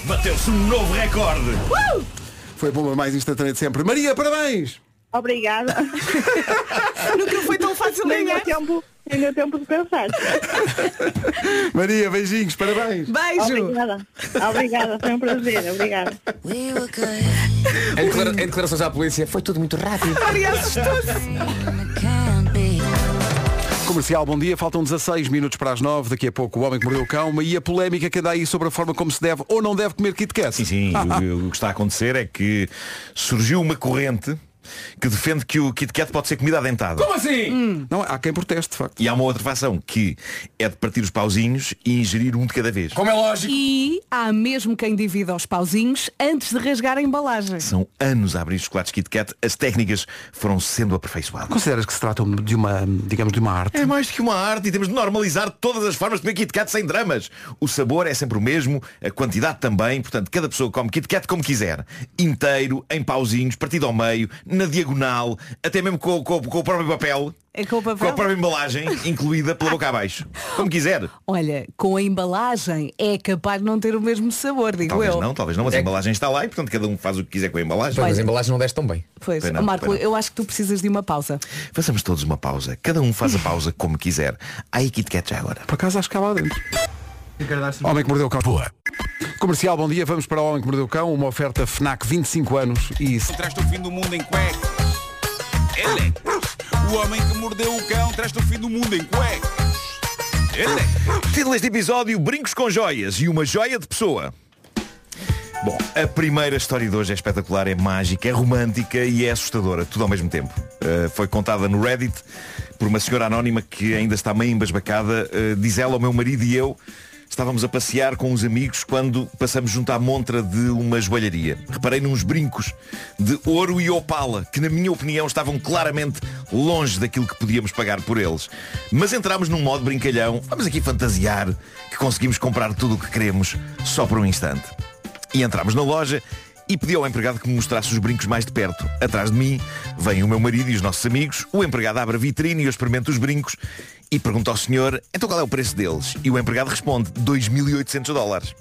Bateu-se um novo recorde. Foi a bomba mais instantânea de sempre. Maria, parabéns! Obrigada. <laughs> Nunca foi Nem ganhar. deu tempo, nem deu tempo de pensar. <laughs> Maria, beijinhos, parabéns! Beijo. Obrigada. Obrigada, foi um prazer. Obrigada. <laughs> Em, declara- em declarações à polícia, foi tudo muito rápido. Maria assustou-se. Comercial, bom dia. Faltam 16 minutos para as 9. Daqui a pouco o Homem que Mordeu o Cão. E a polémica que anda aí sobre a forma como se deve ou não deve comer Kit Kat. Sim, sim. o, <laughs> o que está a acontecer é que surgiu uma corrente que defende que o Kit Kat pode ser comida adentada. Como assim? Não, há quem proteste, de facto. E há uma outra fação que é de partir os pauzinhos e ingerir um de cada vez. Como é lógico. E há mesmo quem divida aos pauzinhos antes de rasgar a embalagem. São anos a abrir chocolates Kit Kat, as técnicas foram sendo aperfeiçoadas. Consideras que se trata de uma, digamos, de uma arte? É mais do que uma arte e temos de normalizar todas as formas de comer Kit Kat sem dramas. O sabor é sempre o mesmo, a quantidade também, portanto cada pessoa come Kit Kat como quiser. Inteiro, em pauzinhos, partido ao meio, na diagonal, até mesmo com, com- com o próprio papel, É com o com a papel. própria embalagem, <laughs> incluída pela boca abaixo. Como quiser. Olha, com a embalagem é capaz de não ter o mesmo sabor, digo Talvez eu. não, talvez não, mas a É- embalagem está lá e portanto cada um faz o que quiser com a embalagem. Mas as embalagens não desce tão bem. Pois, Pois não, Marco, pois não. eu acho que tu precisas de uma pausa. Façamos todos uma pausa. Cada um faz a pausa como quiser. Há aí Kit Kat já agora. Por acaso acho que há lá dentro. Homem que Mordeu o Cão. Boa. Comercial, bom dia. Vamos para o Homem que Mordeu o Cão. Uma oferta FNAC 25 anos. E Traz-te o fim do mundo em cuecas. Ele é. O homem que mordeu o cão traz-te o fim do mundo em cuecas. Ele é. Título deste episódio, Brincos com Joias e uma joia de pessoa. Bom, a primeira história de hoje é espetacular, é mágica, é romântica e é assustadora, tudo ao mesmo tempo. Uh, foi contada no Reddit por uma senhora anónima que ainda está meio embasbacada. Uh, diz ela, o meu marido e eu estávamos a passear com uns amigos quando passamos junto à montra de uma joalharia. Reparei nos brincos de ouro e opala, que na minha opinião estavam claramente longe daquilo que podíamos pagar por eles. Mas entramos num modo brincalhão, vamos aqui fantasiar que conseguimos comprar tudo o que queremos só por um instante. E entramos na loja e pedi ao empregado que me mostrasse os brincos mais de perto. Atrás de mim vem o meu marido e os nossos amigos. O empregado abre a vitrine e eu experimento os brincos e pergunta ao senhor, então qual é o preço deles? E o empregado responde, 2.800 dólares.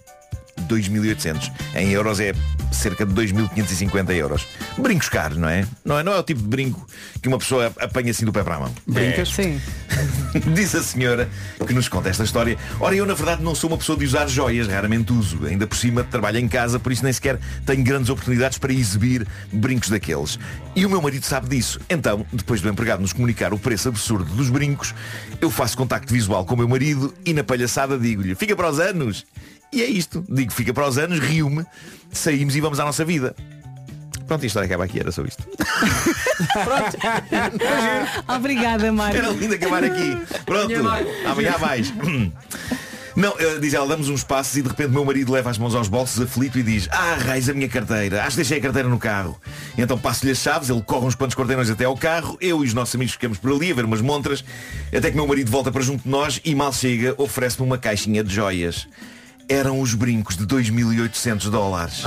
2.800. Em euros é cerca de 2.550 euros. Brincos caros, não é? Não é? Não é o tipo de brinco que uma pessoa apanha assim do pé para a mão. Brincas? Sim. <laughs> Diz a senhora que nos conta esta história. Ora, eu na verdade não sou uma pessoa de usar joias, raramente uso. Ainda por cima trabalho em casa, por isso nem sequer tenho grandes oportunidades para exibir brincos daqueles. E o meu marido sabe disso. Então, depois do empregado nos comunicar o preço absurdo dos brincos, eu faço contacto visual com o meu marido e na palhaçada digo-lhe, fica para os anos. E é isto. Digo, fica para os anos, rio-me, saímos e vamos à nossa vida. Pronto, a história acaba aqui, era só isto. <laughs> Obrigada, Mário. Era lindo acabar aqui. Pronto, amanhã há mais. Não, eh, diz ela, damos uns passos e de repente meu marido leva as mãos aos bolsos aflito e diz Ah, raiz a minha carteira, acho que deixei a carteira no carro Então passo-lhe as chaves, ele corre uns quantos quarteirões até ao carro Eu e os nossos amigos ficamos por ali a ver umas montras Até que meu marido volta para junto de nós e mal chega oferece-me uma caixinha de joias Eram os brincos de 2.800 dólares.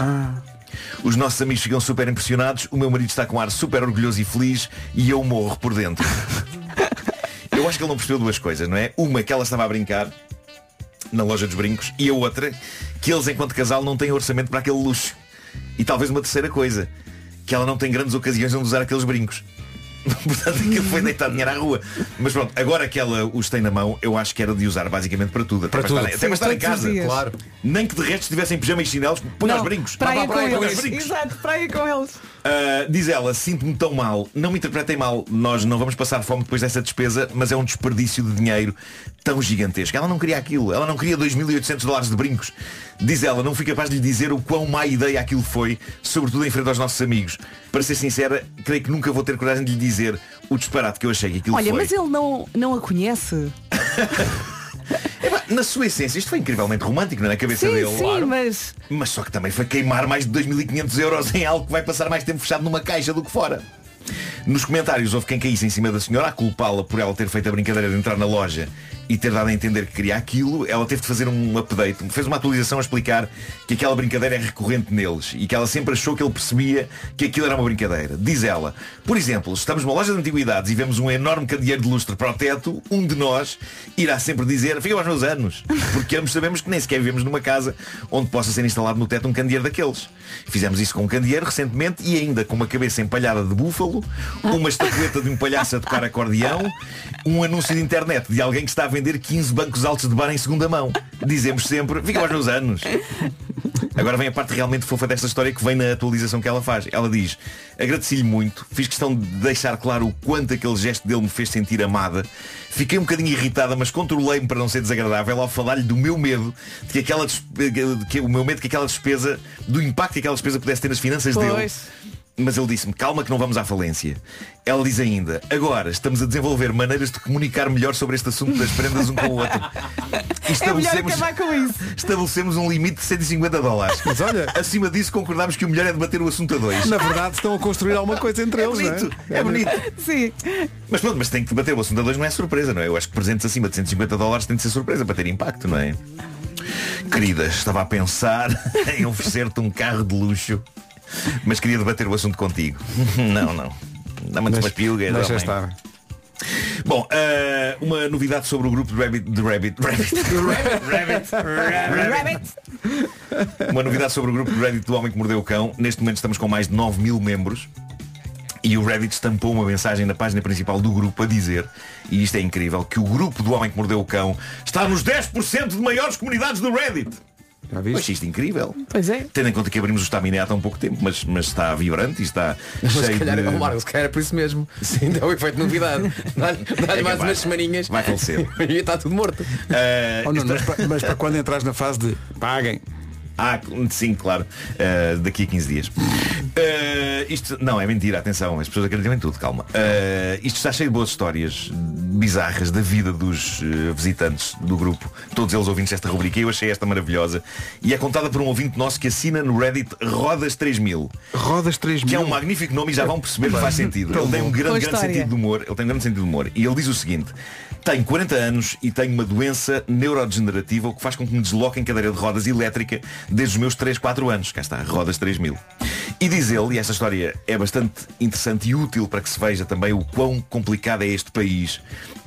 Os nossos amigos ficam super impressionados O meu marido está com ar super orgulhoso e feliz E eu morro por dentro. <laughs> Eu acho que ele não percebeu duas coisas, não é? Uma, que ela estava a brincar na loja dos brincos e a outra que eles enquanto casal não têm orçamento para aquele luxo. E talvez uma terceira coisa que ela não tem grandes ocasiões onde usar aqueles brincos <laughs> Portanto, aquilo foi deitar dinheiro à rua. Mas pronto, agora que ela os tem na mão, eu acho que era de usar basicamente para tudo. Até Para tudo. estar, até para estar em casa. Claro. Nem que de resto estivessem em pijama e chinelos, põe aos brincos. Praia com praia, eles. brincos. Exato, praia com eles. Uh, diz ela, sinto-me tão mal, não me interpretem mal, nós não vamos passar fome depois dessa despesa, mas é um desperdício de dinheiro tão gigantesco. Ela não queria aquilo, ela não queria 2.800 dólares de brincos. Diz ela, não fui capaz de lhe dizer o quão má ideia aquilo foi, sobretudo em frente aos nossos amigos. Para ser sincera, creio que nunca vou ter coragem de lhe dizer o disparate que eu achei que aquilo Olha, foi. mas ele não, não a conhece. <laughs> Epá, na sua essência, isto foi incrivelmente romântico, não é? Na cabeça Sim, dele, sim, claro. mas Mas só que também foi queimar mais de 2.500 euros em algo que vai passar mais tempo fechado numa caixa do que fora. Nos comentários houve quem caísse em cima da senhora a culpá-la por ela ter feito a brincadeira de entrar na loja e ter dado a entender que queria aquilo. Ela teve de fazer um update, fez uma atualização a explicar que aquela brincadeira é recorrente neles e que ela sempre achou que ele percebia que aquilo era uma brincadeira. Diz ela, por exemplo, se estamos numa loja de antiguidades e vemos um enorme candeeiro de lustre para o teto, um de nós irá sempre dizer, fica aos meus anos, porque ambos sabemos que nem sequer vivemos numa casa onde possa ser instalado no teto um candeeiro daqueles. Fizemos isso com um candeeiro recentemente e ainda com uma cabeça empalhada de búfalo, uma estatueta de um palhaço a tocar acordeão, um anúncio de internet de alguém que está a vender 15 bancos altos de bar em segunda mão. Dizemos sempre, fica aos meus anos. Agora vem a parte realmente fofa desta história que vem na atualização que ela faz. Ela diz, agradeci-lhe muito, fiz questão de deixar claro o quanto aquele gesto dele me fez sentir amada. Fiquei um bocadinho irritada, mas controlei-me para não ser desagradável ao falar-lhe do meu medo, de que aquela que o meu medo que aquela despesa, do impacto que aquela despesa pudesse ter nas finanças dele. Mas ele disse-me, calma que não vamos à falência. Ela diz ainda, agora estamos a desenvolver maneiras de comunicar melhor sobre este assunto das prendas um com o outro. E <laughs> é melhor estabelecemos- acabar com isso. estabelecemos um limite de 150 dólares. Mas olha- acima disso concordámos que o melhor é debater o assunto a dois. Na verdade estão a construir alguma coisa entre É eles, não bonito, é bonito. Sim. Mas pronto, mas tem que debater o assunto a dois não é surpresa, não é? Eu acho que presentes acima de 150 dólares tem de ser surpresa para ter impacto, não é? Querida, estava a pensar <laughs> em oferecer-te um carro de luxo, mas queria debater o assunto contigo. <laughs> Não, não. Dá-me umas piugas. Deixa homem. estar. Bom, eh, uma novidade sobre o grupo de Rabbit. De Rabbit. <laughs> Rabbit. Rabbit. Rabbit. Rabbit. Uma novidade sobre o grupo de Reddit do Homem que Mordeu o Cão. Neste momento estamos com mais de 9 mil membros. E o Reddit estampou uma mensagem na página principal do grupo a dizer, e isto é incrível, que o grupo do Homem que Mordeu o Cão está nos 10% de maiores comunidades do Reddit. Já Mas viste? isto é incrível. Pois é. Tendo em conta que abrimos o Staminé há tão pouco tempo, mas, mas está vibrante e está Mas se cheio calhar, de... oh, Marcos, se calhar é por isso mesmo. Sim, dá o efeito de novidade. Dá-lhe <laughs> dá-lhe É mais umas semaninhas. Vai falecer. <laughs> e está tudo morto. Eh, Oh, não, esta- mas, para, mas para quando entras na fase de paguem. Ah, sim, claro. Uh, daqui a 15 dias. Uh, isto, não, é mentira, atenção, as pessoas acreditam em tudo, calma. Uh, isto está cheio de boas histórias. bizarras da vida dos visitantes do grupo, todos eles ouvintes desta rubrica, eu achei esta maravilhosa. E é contada por um ouvinte nosso que assina no Reddit Rodas 3000. Rodas 3000. Que é um magnífico nome e já vão perceber que faz sentido. Ele tem um grande, grande sentido de humor. Ele tem um grande sentido de humor. E ele diz o seguinte. Tenho 40 anos e tenho uma doença neurodegenerativa, o que faz com que me desloque em cadeira de rodas elétrica desde os meus 3, 4 anos. Cá está, rodas 3000. E diz ele, e esta história é bastante interessante e útil para que se veja também o quão complicado é este país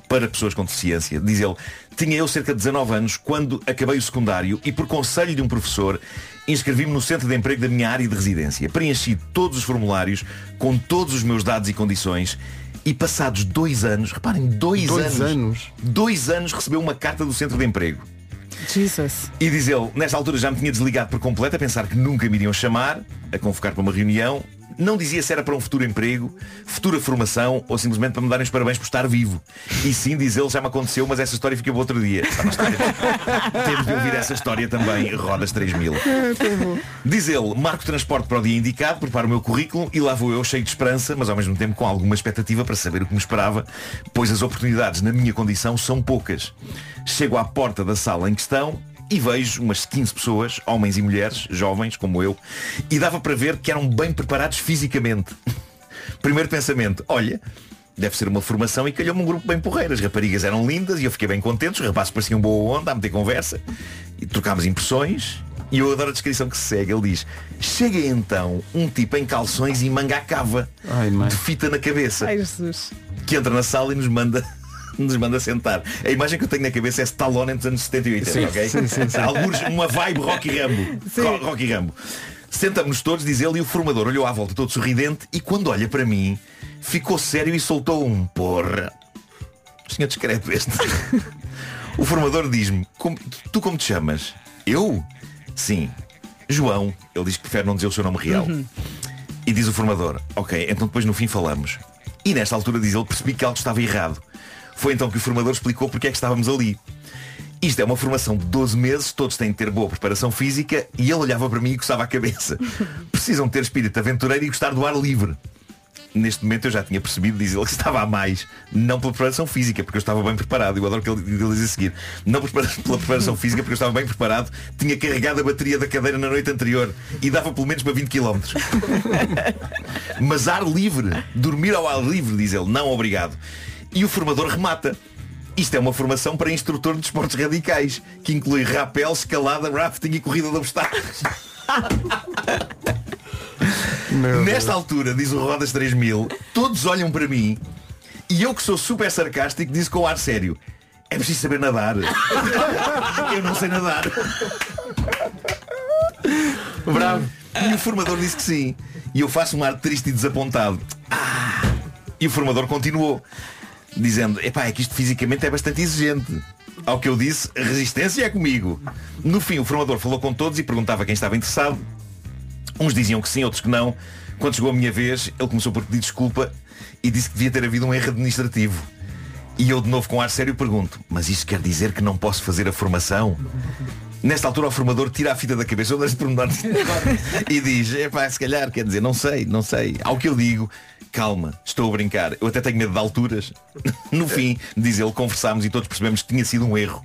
para pessoas com deficiência. Diz ele, tinha eu cerca de 19 anos quando acabei o secundário e por conselho de um professor inscrevi-me no centro de emprego da minha área de residência. Preenchi todos os formulários com todos os meus dados e condições e passados dois anos, reparem, dois, Dois anos, anos? dois anos recebeu uma carta do centro de emprego. Jesus. E diz ele, nesta altura já me tinha desligado por completo a pensar que nunca me iriam chamar, a convocar para uma reunião. Não dizia se era para um futuro emprego, futura formação ou simplesmente para me darem os parabéns por estar vivo. E sim, diz ele, já me aconteceu, mas essa história fica para outro dia. Está na história. <laughs> Temos de ouvir essa história também, Rodas 3000. Diz ele, marco transporte para o dia indicado, preparo o meu currículo e lá vou eu cheio de esperança, mas ao mesmo tempo com alguma expectativa para saber o que me esperava, pois as oportunidades na minha condição são poucas. Chego à porta da sala em questão e vejo umas 15 pessoas, homens e mulheres, jovens como eu, e dava para ver que eram bem preparados fisicamente. <laughs> Primeiro pensamento, olha, deve ser uma formação e calhou-me um grupo bem porreiro. As raparigas eram lindas e eu fiquei bem contente, os rapazes pareciam boa onda a meter conversa e trocámos impressões. E eu adoro a descrição que se segue. Ele diz, chega então um tipo em calções e manga à cava, Ai, mãe. de fita na cabeça Ai, Jesus. que entra na sala e nos manda nos manda sentar. A imagem que eu tenho na cabeça é Stallone entre os anos 70 e 80, Sim, ok? sim, sim, sim. Alguns, uma vibe Rocky Rambo. Ro- Rocky Rambo. Sentamos-nos todos, diz ele, e o formador olhou à volta todo sorridente e quando olha para mim, ficou sério e soltou um porra. Senhor discreto este. o formador diz-me, "Como- tu como te chamas? Eu? Sim. João. Ele diz que prefere não dizer o seu nome real. E diz o formador, ok, então depois no fim falamos. E nesta altura, diz ele, percebi que algo estava errado. Foi então que o formador explicou porque é que estávamos ali. Isto é uma formação de 12 meses, todos têm de ter boa preparação física e ele olhava para mim e coçava a cabeça. <laughs> Precisam ter espírito aventureiro e gostar do ar livre. Neste momento eu já tinha percebido, diz ele, que estava a mais. Não pela preparação física, porque eu estava bem preparado. Eu adoro o que ele, ele diz a seguir. Não pela preparação física, porque eu estava bem preparado. Tinha carregado a bateria da cadeira na noite anterior e dava pelo menos para 20 km. <laughs> Mas ar livre, dormir ao ar livre, diz ele, não obrigado. E o formador remata. Isto é uma formação para instrutor de esportes radicais, que inclui rapel, escalada, rafting e corrida de obstáculos. <laughs> Nesta altura, diz o Rodas 3000, todos olham para mim e eu que sou super sarcástico disse com ar sério, é preciso saber nadar. <laughs> eu não sei nadar. Bravo. E o formador disse que sim. E eu faço um ar triste e desapontado. Ah! E o formador continuou, dizendo, epá, é que isto fisicamente é bastante exigente. Ao que eu disse, resistência é comigo. No fim, o formador falou com todos e perguntava quem estava interessado. Uns diziam que sim, outros que não. Quando chegou a minha vez, ele começou por pedir desculpa e disse que devia ter havido um erro administrativo. E eu de novo com ar sério pergunto, mas isso quer dizer que não posso fazer a formação? Nesta altura o formador tira a fita da cabeça onde pormenores <laughs> e diz, epá, se calhar, quer dizer, não sei, não sei. Ao que eu digo, calma, estou a brincar, eu até tenho medo de alturas. <laughs> No fim, diz ele, conversámos e todos percebemos que tinha sido um erro.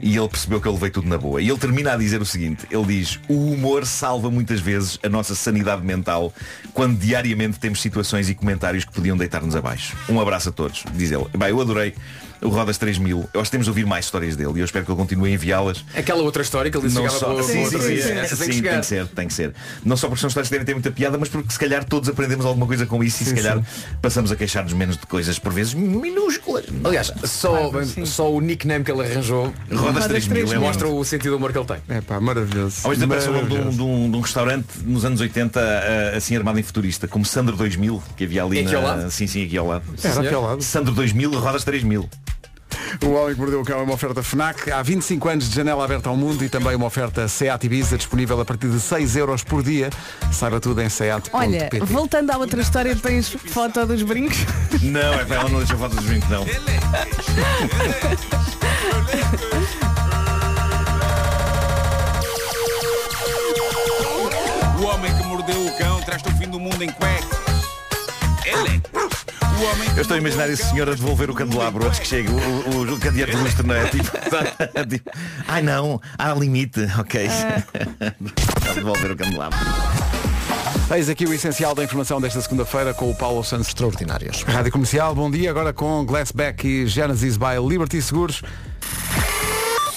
E ele percebeu que eu levei tudo na boa. E ele termina a dizer o seguinte, ele diz, o humor salva muitas vezes a nossa sanidade mental quando diariamente temos situações e comentários que podiam deitar-nos abaixo. Um abraço a todos, diz ele. Bem, eu adorei o Rodas 3000. Eu acho que temos de ouvir mais histórias dele e eu espero que ele continue a enviá-las. Aquela outra história que ele disse Não que só, sim, sim, sim, sim, tem que sim, chegar. tem que ser, tem que ser. Não só porque são histórias que devem ter muita piada, mas porque se calhar todos aprendemos alguma coisa com isso e se calhar passamos a queixar-nos menos de coisas por vezes minúsculas. Aliás, só, só o nickname que ele arranjou Rodas 3000 é mostra o sentido do humor que ele tem. É pá, maravilhoso. Ao mesmo tempo parece o nome de um, de, um, de um restaurante nos anos 80 uh, assim armado em futurista, como Sandro 2000, que havia ali E aqui na... ao lado? Sim, sim, aqui ao lado. Era aqui ao lado. Sandro 2000, Rodas 3000. O Homem que Mordeu o Cão é uma oferta FNAC. Há 25 anos de janela aberta ao mundo e também uma oferta SEAT Ibiza disponível a partir de 6 euros por dia. Saiba tudo em SEAT.pt. Olha, voltando à outra história, tens foto dos brincos? Não, é para ela não deixa fotos dos brincos, não. O homem que mordeu o cão traz-te o fim do mundo em cuecas. Ele. Eu estou a imaginar esse senhor a devolver o candelabro antes que chegue o, o, o candeeiro de lustre, não é? Tipo, <laughs> tipo, ai não, há limite, ok. <laughs> a devolver o candelabro. Eis aqui o essencial da informação desta segunda-feira com o Paulo Santos. Extraordinárias. Rádio Comercial, bom dia. Agora com Glassback e Genesis by Liberty Seguros.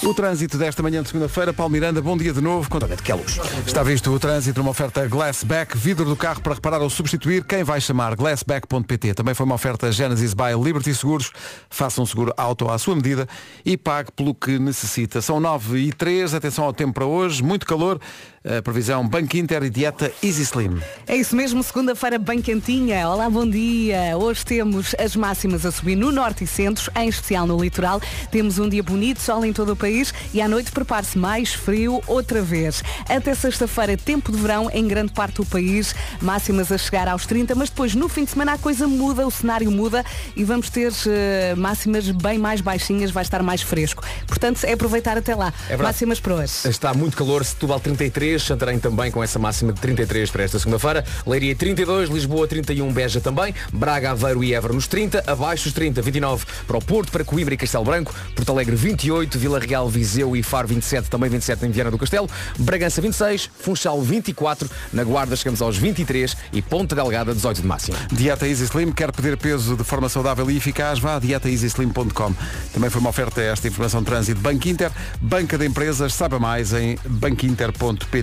O trânsito desta manhã de segunda-feira, Paulo Miranda, bom dia de novo. Conta que é luz. Está visto o trânsito numa oferta Glassback, vidro do carro para reparar ou substituir. Quem vai chamar glassback.pt. Também foi uma oferta Genesis by Liberty Seguros. Faça um seguro auto à sua medida e pague pelo que necessita. São 9 e 3, atenção ao tempo para hoje, muito calor. A previsão Banco Inter e dieta Easy Slim. É isso mesmo, segunda-feira bem quentinha. Olá, bom dia. Hoje temos as máximas a subir no norte e centro, em especial no litoral. Temos um dia bonito, sol em todo o país e à noite prepare-se mais frio outra vez. Até sexta-feira, tempo de verão em grande parte do país, máximas a chegar aos 30, mas depois no fim de semana a coisa muda, o cenário muda e vamos ter eh, máximas bem mais baixinhas, vai estar mais fresco. Portanto, é aproveitar até lá. verdade. máximas para hoje. Está muito calor, Setúbal 33, Santarém também com essa máxima de 33 para esta segunda-feira, Leiria 32, Lisboa 31, Beja também, Braga, Aveiro e Évora nos 30, abaixo dos 30, 29 para o Porto, para Coimbra e Castelo Branco, Porto Alegre 28, Vila Real, Viseu e Faro 27, também 27 em Viana do Castelo, Bragança 26, Funchal 24, na Guarda chegamos aos 23 e Ponta Delgada 18 de máxima. Dieta Easy Slim, quer perder peso de forma saudável e eficaz? Vá a dietaeasyslim.com. Também foi uma oferta esta informação de trânsito Banco Inter, banca de empresas, saiba mais em banquinter.pt.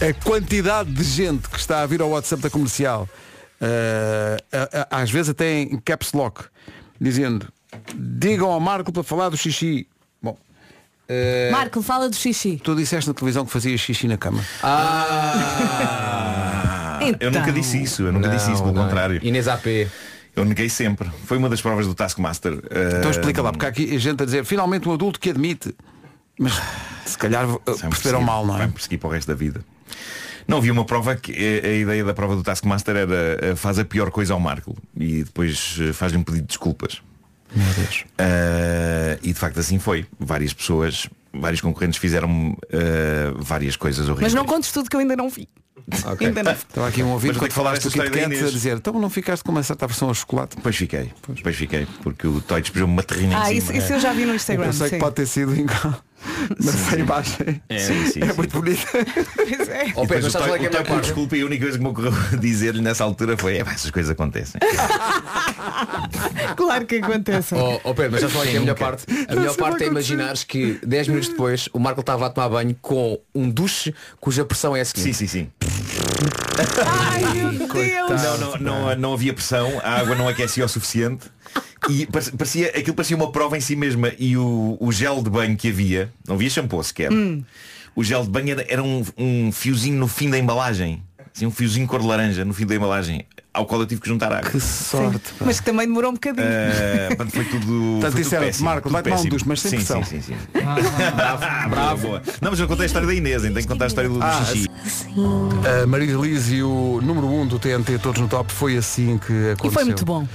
A quantidade de gente que está a vir ao WhatsApp da comercial, a- às vezes até em caps lock, dizendo digam ao Marco para falar do xixi. Bom, eh, Marco, fala do xixi. tu disseste na televisão que fazia xixi na cama. Ah, <laughs> eu Então. nunca disse isso, eu nunca disse isso, pelo Não, não. contrário. Inês AP. Eu neguei sempre. Foi uma das provas do Taskmaster. Então Ah, explica lá, porque há aqui gente a dizer finalmente um adulto que admite. Mas se calhar uh, perceberam mal, não é? Vai-me perseguir para o resto da vida. Não havia uma prova que a, a ideia da prova do Taskmaster era uh, faz a pior coisa ao Marco e depois faz-lhe um pedido de desculpas. Meu Deus. Uh, e de facto assim foi. Várias pessoas, vários concorrentes fizeram uh, várias coisas horríveis. Mas não contes tudo que eu ainda não vi. <laughs> Ainda não vi. Estava aqui um ouvido quando que falar falaste do Kit Kat a dizer então não ficaste com uma certa versão ao chocolate. Depois fiquei. Depois fiquei. Porque o Toy despejou-me uma terrina Ah, em isso, isso eu já vi no Instagram. Eu sei sim. que pode ter sido igual. Mas a imagem É, sim, sim, é sim. muito bonita. Pois é. E Pedro, o sabes qual é que é o a Toy melhor pediu parte? desculpa e a única coisa que me ocorreu <laughs> dizer-lhe nessa altura foi é, essas coisas acontecem. Claro que acontece. Ó ó Pedro, mas sabes qual é que é a melhor parte? A melhor parte é imaginares que 10 minutos depois o Marco estava a tomar banho com um duche cuja pressão é a seguinte. Sim, sim, sim. Ai meu <laughs> Deus. Não, não, não, não havia pressão, a água não aquecia o suficiente. E par- parecia, aquilo parecia uma prova em si mesma. E o, o gel de banho que havia, não havia shampoo sequer, o gel de banho era, era um, um fiozinho no fim da embalagem, assim, um fiozinho cor de laranja no fim da embalagem, ao qual eu tive que juntar água. Que sorte. pá. Mas que também demorou um bocadinho. Eh, portanto, foi tudo. <laughs> Portanto, foi tudo disseram-te, péssimo, Marco, vai tomar um duche, mas sem sim, pressão. Sim, sim, sim. <laughs> bravo, bravo. Não, mas eu contei a história da Inês, então tenho que contar a história do, do Ah, xixi. A Maria Liz e o número 1 um do TNT Todos no Top foi assim que aconteceu. E foi muito bom.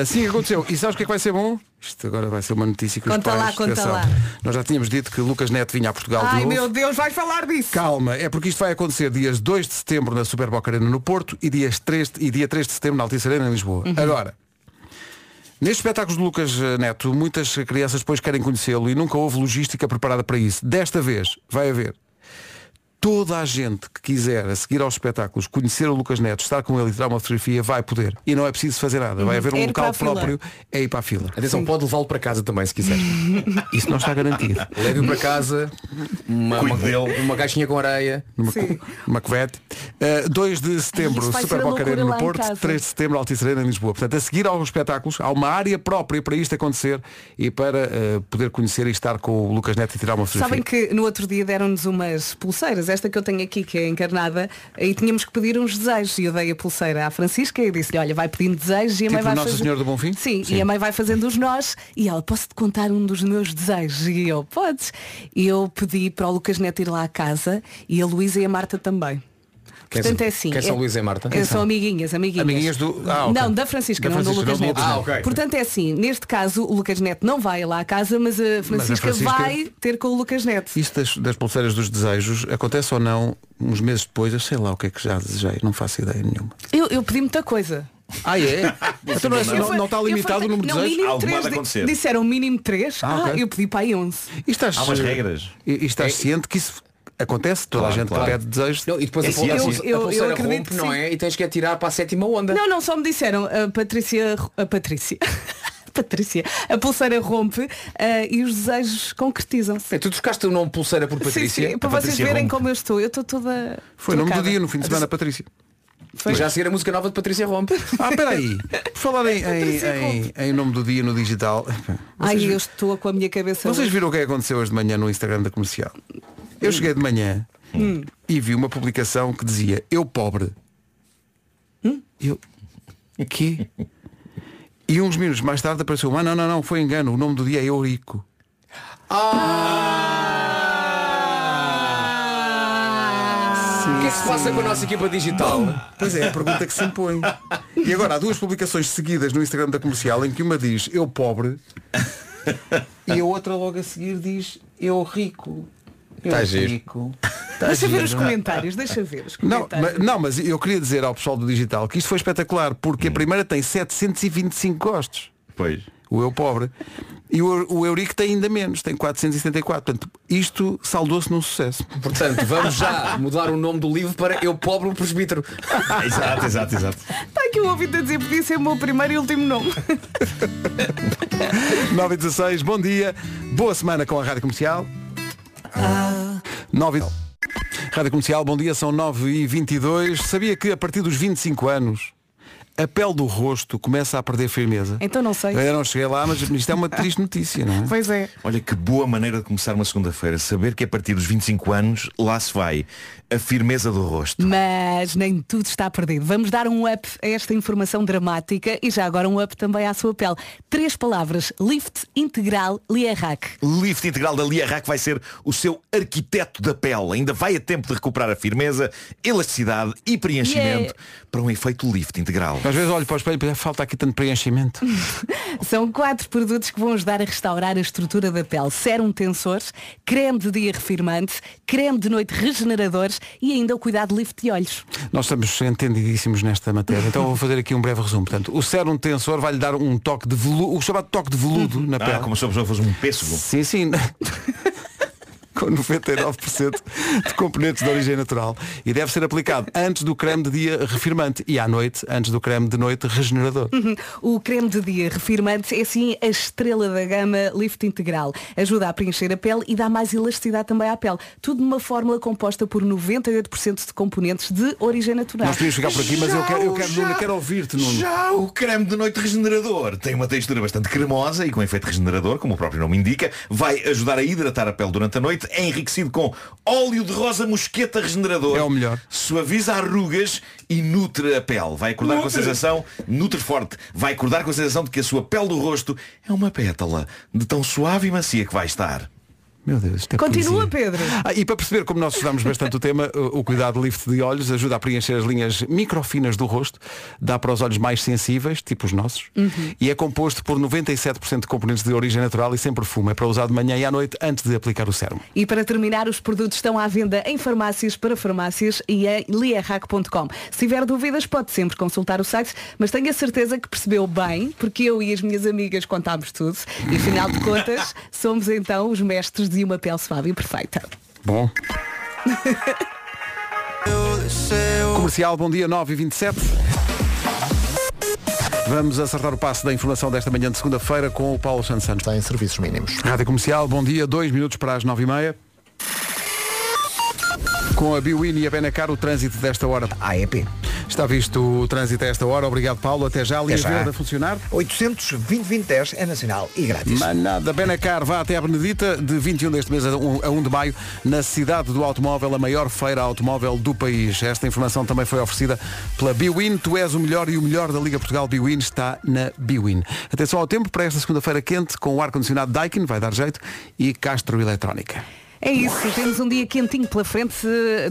Assim que aconteceu. E sabes o que é que vai ser bom? Isto agora vai ser uma notícia que os Conta pais, lá, conta atenção, lá. Nós já tínhamos dito que Lucas Neto vinha a Portugal de Ai novo. meu Deus, vais falar disso. Calma, é porque isto vai acontecer dias 2 de setembro na Super Boca Arena no Porto e, dias 3, de- e dia 3 de setembro na Altice Arena em Lisboa. Agora, nestes espetáculos de Lucas eh, Neto, muitas crianças depois querem conhecê-lo e nunca houve logística preparada para isso. Desta vez vai haver. Toda a gente que quiser a seguir aos espetáculos conhecer o Lucas Neto, estar com ele e tirar uma fotografia, vai poder. E não é preciso fazer nada. Vai haver um É local para a fila. próprio, é ir para a fila. Atenção, pode levá-lo para casa também se quiser. <laughs> Isso não está garantido. Leve-o para casa, uma, uma, uma caixinha com areia. numa, uma covete. Uh, 2 de setembro, Ai, Super Boca Arena no Porto, casa. 3 de setembro, Altice Arena em Lisboa. Portanto, a seguir aos espetáculos, há uma área própria para isto acontecer e para uh, poder conhecer e estar com o Lucas Neto e tirar uma fotografia. Sabem que no outro dia deram-nos umas pulseiras, esta que eu tenho aqui, que é encarnada, e tínhamos que pedir uns desejos. E eu dei a pulseira à Francisca e disse-lhe, olha, vai pedindo desejos e a Tipo mãe vai Nossa fazer... Senhora do Bonfim? Sim, Sim. e a mãe vai fazendo os nós e ela, posso-te contar um dos meus desejos? E eu, podes. E eu pedi para o Lucas Neto ir lá à casa e a Luísa e a Marta também. Quem Portanto é assim. quem são é- Luísa e Marta? é- São amiguinhas, amiguinhas. Amiguinhas do- ah, ok. Não, da Francisca, Da não Francisca, do Lucas não Neto. Ah, ok. Portanto é assim, neste caso o Lucas Neto não vai lá à casa, mas a Francisca, Francisca- vai ter com o Lucas Neto. Isso das, das pulseiras dos desejos acontece ou não uns meses depois, eu sei lá o que é que já desejei, não faço ideia nenhuma. Eu, eu pedi muita coisa. Ah, é? <laughs> então não, é- Eu não- não está limitado o número de não, desejos? mínimo Alguma de acontecer. Disseram mínimo 3. Ah, Ah, ok. eu pedi para aí 11. E estás, Há umas eh, regras. E, e estás É- ciente que isso acontece? Toda Claro, a gente claro. que pede desejos. Não, e depois É a, pul- a, ciência. pul- a Eu- eu pulseira acredito rompe, não é? E tens que atirar para a sétima onda. Não, não, só me disseram a Patrícia. A Patrícia. <laughs> Patrícia. A pulseira rompe ah, e os desejos concretizam-se. Bem, tu trocaste o nome pulseira por Patrícia. Sim, sim, para A vocês Patrícia verem rompe. como eu estou. Eu estou toda. Foi o nome do dia no fim de semana, Patrícia. E já a seguir a música nova de Patrícia Rompe. <laughs> Ah, peraí. Por falar em, em, Patrícia em, em nome do dia no digital. <laughs> Ai, Vocês, eu estou com a minha cabeça. vocês viram o é que aconteceu hoje de manhã no Instagram da comercial? Eu cheguei de manhã e vi uma publicação que dizia Eu pobre. Eu. Que? E uns minutos mais tarde apareceu, ah não, não, não, foi engano, o nome do dia é Eurico. O que é que se passa com a nossa equipa digital? Pois é, a pergunta que se impõe. E agora há duas publicações seguidas no Instagram da comercial em que uma diz eu pobre <laughs> e a outra logo a seguir diz eu rico. Eu Tá giro. <laughs> Tá Deixa ver giro. os comentários, deixa ver os Não, comentários. mas, não, mas eu queria dizer ao pessoal do digital que isto foi espetacular, porque a primeira tem 725 gostos, Pois. o eu pobre, e o, o Eurico tem ainda menos, tem 474. Portanto, isto saldou-se num sucesso. Portanto, vamos já mudar o nome do livro para Eu Pobre o Presbítero. <laughs> exato, exato, exato. Está aqui um ouvido a dizer podia ser o meu primeiro e último nome. <laughs> 9 e 16, bom dia, boa semana com a Rádio Comercial. 9 e... Rádio Comercial, bom dia, são 9 e 22 Sabia que a partir dos 25 anos a pele do rosto começa a perder firmeza? Então não sei. Eu ainda não cheguei lá, mas isto é uma <laughs> triste notícia, não é? Pois é. Olha que boa maneira de começar uma segunda-feira. Saber que a partir dos 25 anos lá se vai a firmeza do rosto. Mas nem tudo está perdido. Vamos dar um up a esta informação dramática e já agora um up também à sua pele. Três palavras. Lift Integral Lierac. Lift integral da Liarac vai ser o seu arquiteto da pele. Ainda vai a tempo de recuperar a firmeza, elasticidade e preenchimento Yeah. para um efeito lift integral. Às vezes olho para o espelho e penso, falta aqui tanto preenchimento. <laughs> São quatro produtos que vão ajudar a restaurar a estrutura da pele. Sérum tensores, creme de dia refirmante, creme de noite regeneradores e ainda o cuidado lift de olhos. Nós estamos entendidíssimos nesta matéria. Então vou fazer aqui um breve resumo. Portanto, o sérum tensor vai-lhe dar um toque de veludo, o chamado toque de veludo na pele. Ah, como se a pessoa fosse um pêssego. Sim, sim. <laughs> <laughs> Com 99% de componentes de origem natural. E deve ser aplicado antes do creme de dia refirmante e à noite, antes do creme de noite regenerador. O creme de dia refirmante é assim a estrela da gama Lift Integral. Ajuda a preencher a pele e dá mais elasticidade também à pele. Tudo numa fórmula composta por 98% de componentes de origem natural. Nós podíamos ficar por aqui, mas eu quero, eu quero, Já, Nuno, quero ouvir-te, Nuno. Já o creme de noite regenerador tem uma textura bastante cremosa e com efeito regenerador, como o próprio nome indica, vai ajudar a hidratar a pele durante a noite, é enriquecido com óleo de rosa mosqueta regenerador. É o melhor. Suaviza arrugas e nutre a pele. Vai acordar com a sensação, nutre forte, vai acordar com a sensação de que a sua pele do rosto é uma pétala de tão suave e macia que vai estar. Meu Deus, isto é Continua, poesia. Pedro. Ah, e para perceber como nós estudamos bastante o tema, <laughs> o cuidado lift de olhos ajuda a preencher as linhas microfinas do rosto, dá para os olhos mais sensíveis, tipo os nossos, e é composto por 97% de componentes de origem natural e sem perfume. É para usar de manhã e à noite antes de aplicar o sérum. E para terminar, os produtos estão à venda em farmácias para farmácias e em liarrac.com. Se tiver dúvidas, pode sempre consultar o site, mas tenho a certeza que percebeu bem, porque eu e as minhas amigas contámos tudo. E afinal de contas, <laughs> somos então os mestres de uma pele suave e perfeita. Bom. <laughs> Comercial, bom dia, 9 e 27 Vamos acertar o passo da informação desta manhã de segunda-feira com o Paulo Santos Santos. Tem serviços mínimos. Rádio Comercial, bom dia, dois minutos para as nove e meia. Com a Biwin e a Benacar, o trânsito desta hora. AEP. Está visto o trânsito a esta hora. Obrigado, Paulo. Até já. Linha já. verde a funcionar. 820 é nacional e grátis. Mas nada, Benacar vá até a Benedita de 21 deste mês a 1, a 1 de maio na cidade do automóvel, a maior feira automóvel do país. Esta informação também foi oferecida pela Biwin. Tu és o melhor e o melhor da Liga Portugal Biwin está na Biwin. Atenção ao tempo para esta segunda-feira quente com o ar-condicionado Daikin, vai dar jeito, e Castro Eletrónica. É isso, temos um dia quentinho pela frente.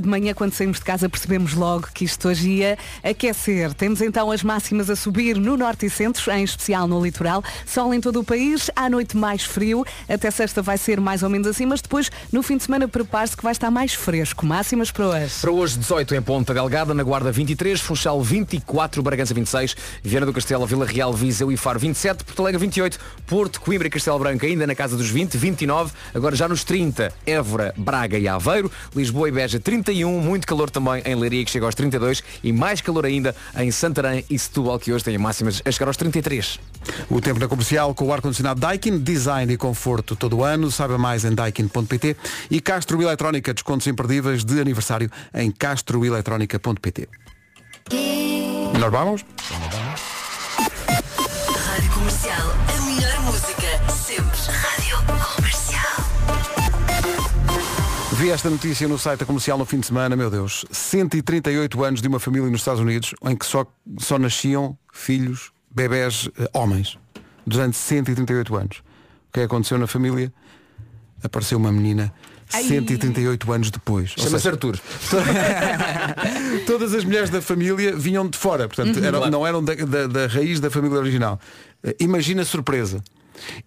De manhã, quando saímos de casa, percebemos logo que isto hoje ia aquecer. Temos então as máximas a subir no norte e centro, em especial no litoral. Sol em todo o país, à noite mais frio. Até sexta vai ser mais ou menos assim, mas depois, no fim de semana, prepare-se que vai estar mais fresco. Máximas para hoje. Para hoje, 18 em Ponta Delgada, na Guarda 23, Funchal 24, Bragança 26, Viana do Castelo, Vila Real, Viseu e Faro 27, Porto Alegre 28, Porto, Coimbra e Castelo Branco ainda na casa dos 20, 29, agora já nos 30, Évora, Braga e Aveiro, Lisboa e Beja 31, muito calor também em Leiria que chega aos 32 e mais calor ainda em Santarém e Setúbal que hoje tem máximas a chegar aos 33. O tempo na comercial com o ar-condicionado Daikin, design e conforto todo o ano. Saiba mais em daikin.pt e Castro Eletrónica, descontos imperdíveis de aniversário em castroeletrónica.pt. Nós vamos? Vi esta notícia no site da comercial no fim de semana, meu Deus. 138 anos de uma família nos Estados Unidos em que só, só nasciam filhos, bebés, eh, homens. Durante 138 anos. O que é que aconteceu na família? Apareceu uma menina 138 anos depois. Chama-se Artur. <laughs> Todas as mulheres da família vinham de fora, portanto, Uhum, eram- claro. não eram da, da- da raiz da família original. Eh, Imagina a surpresa.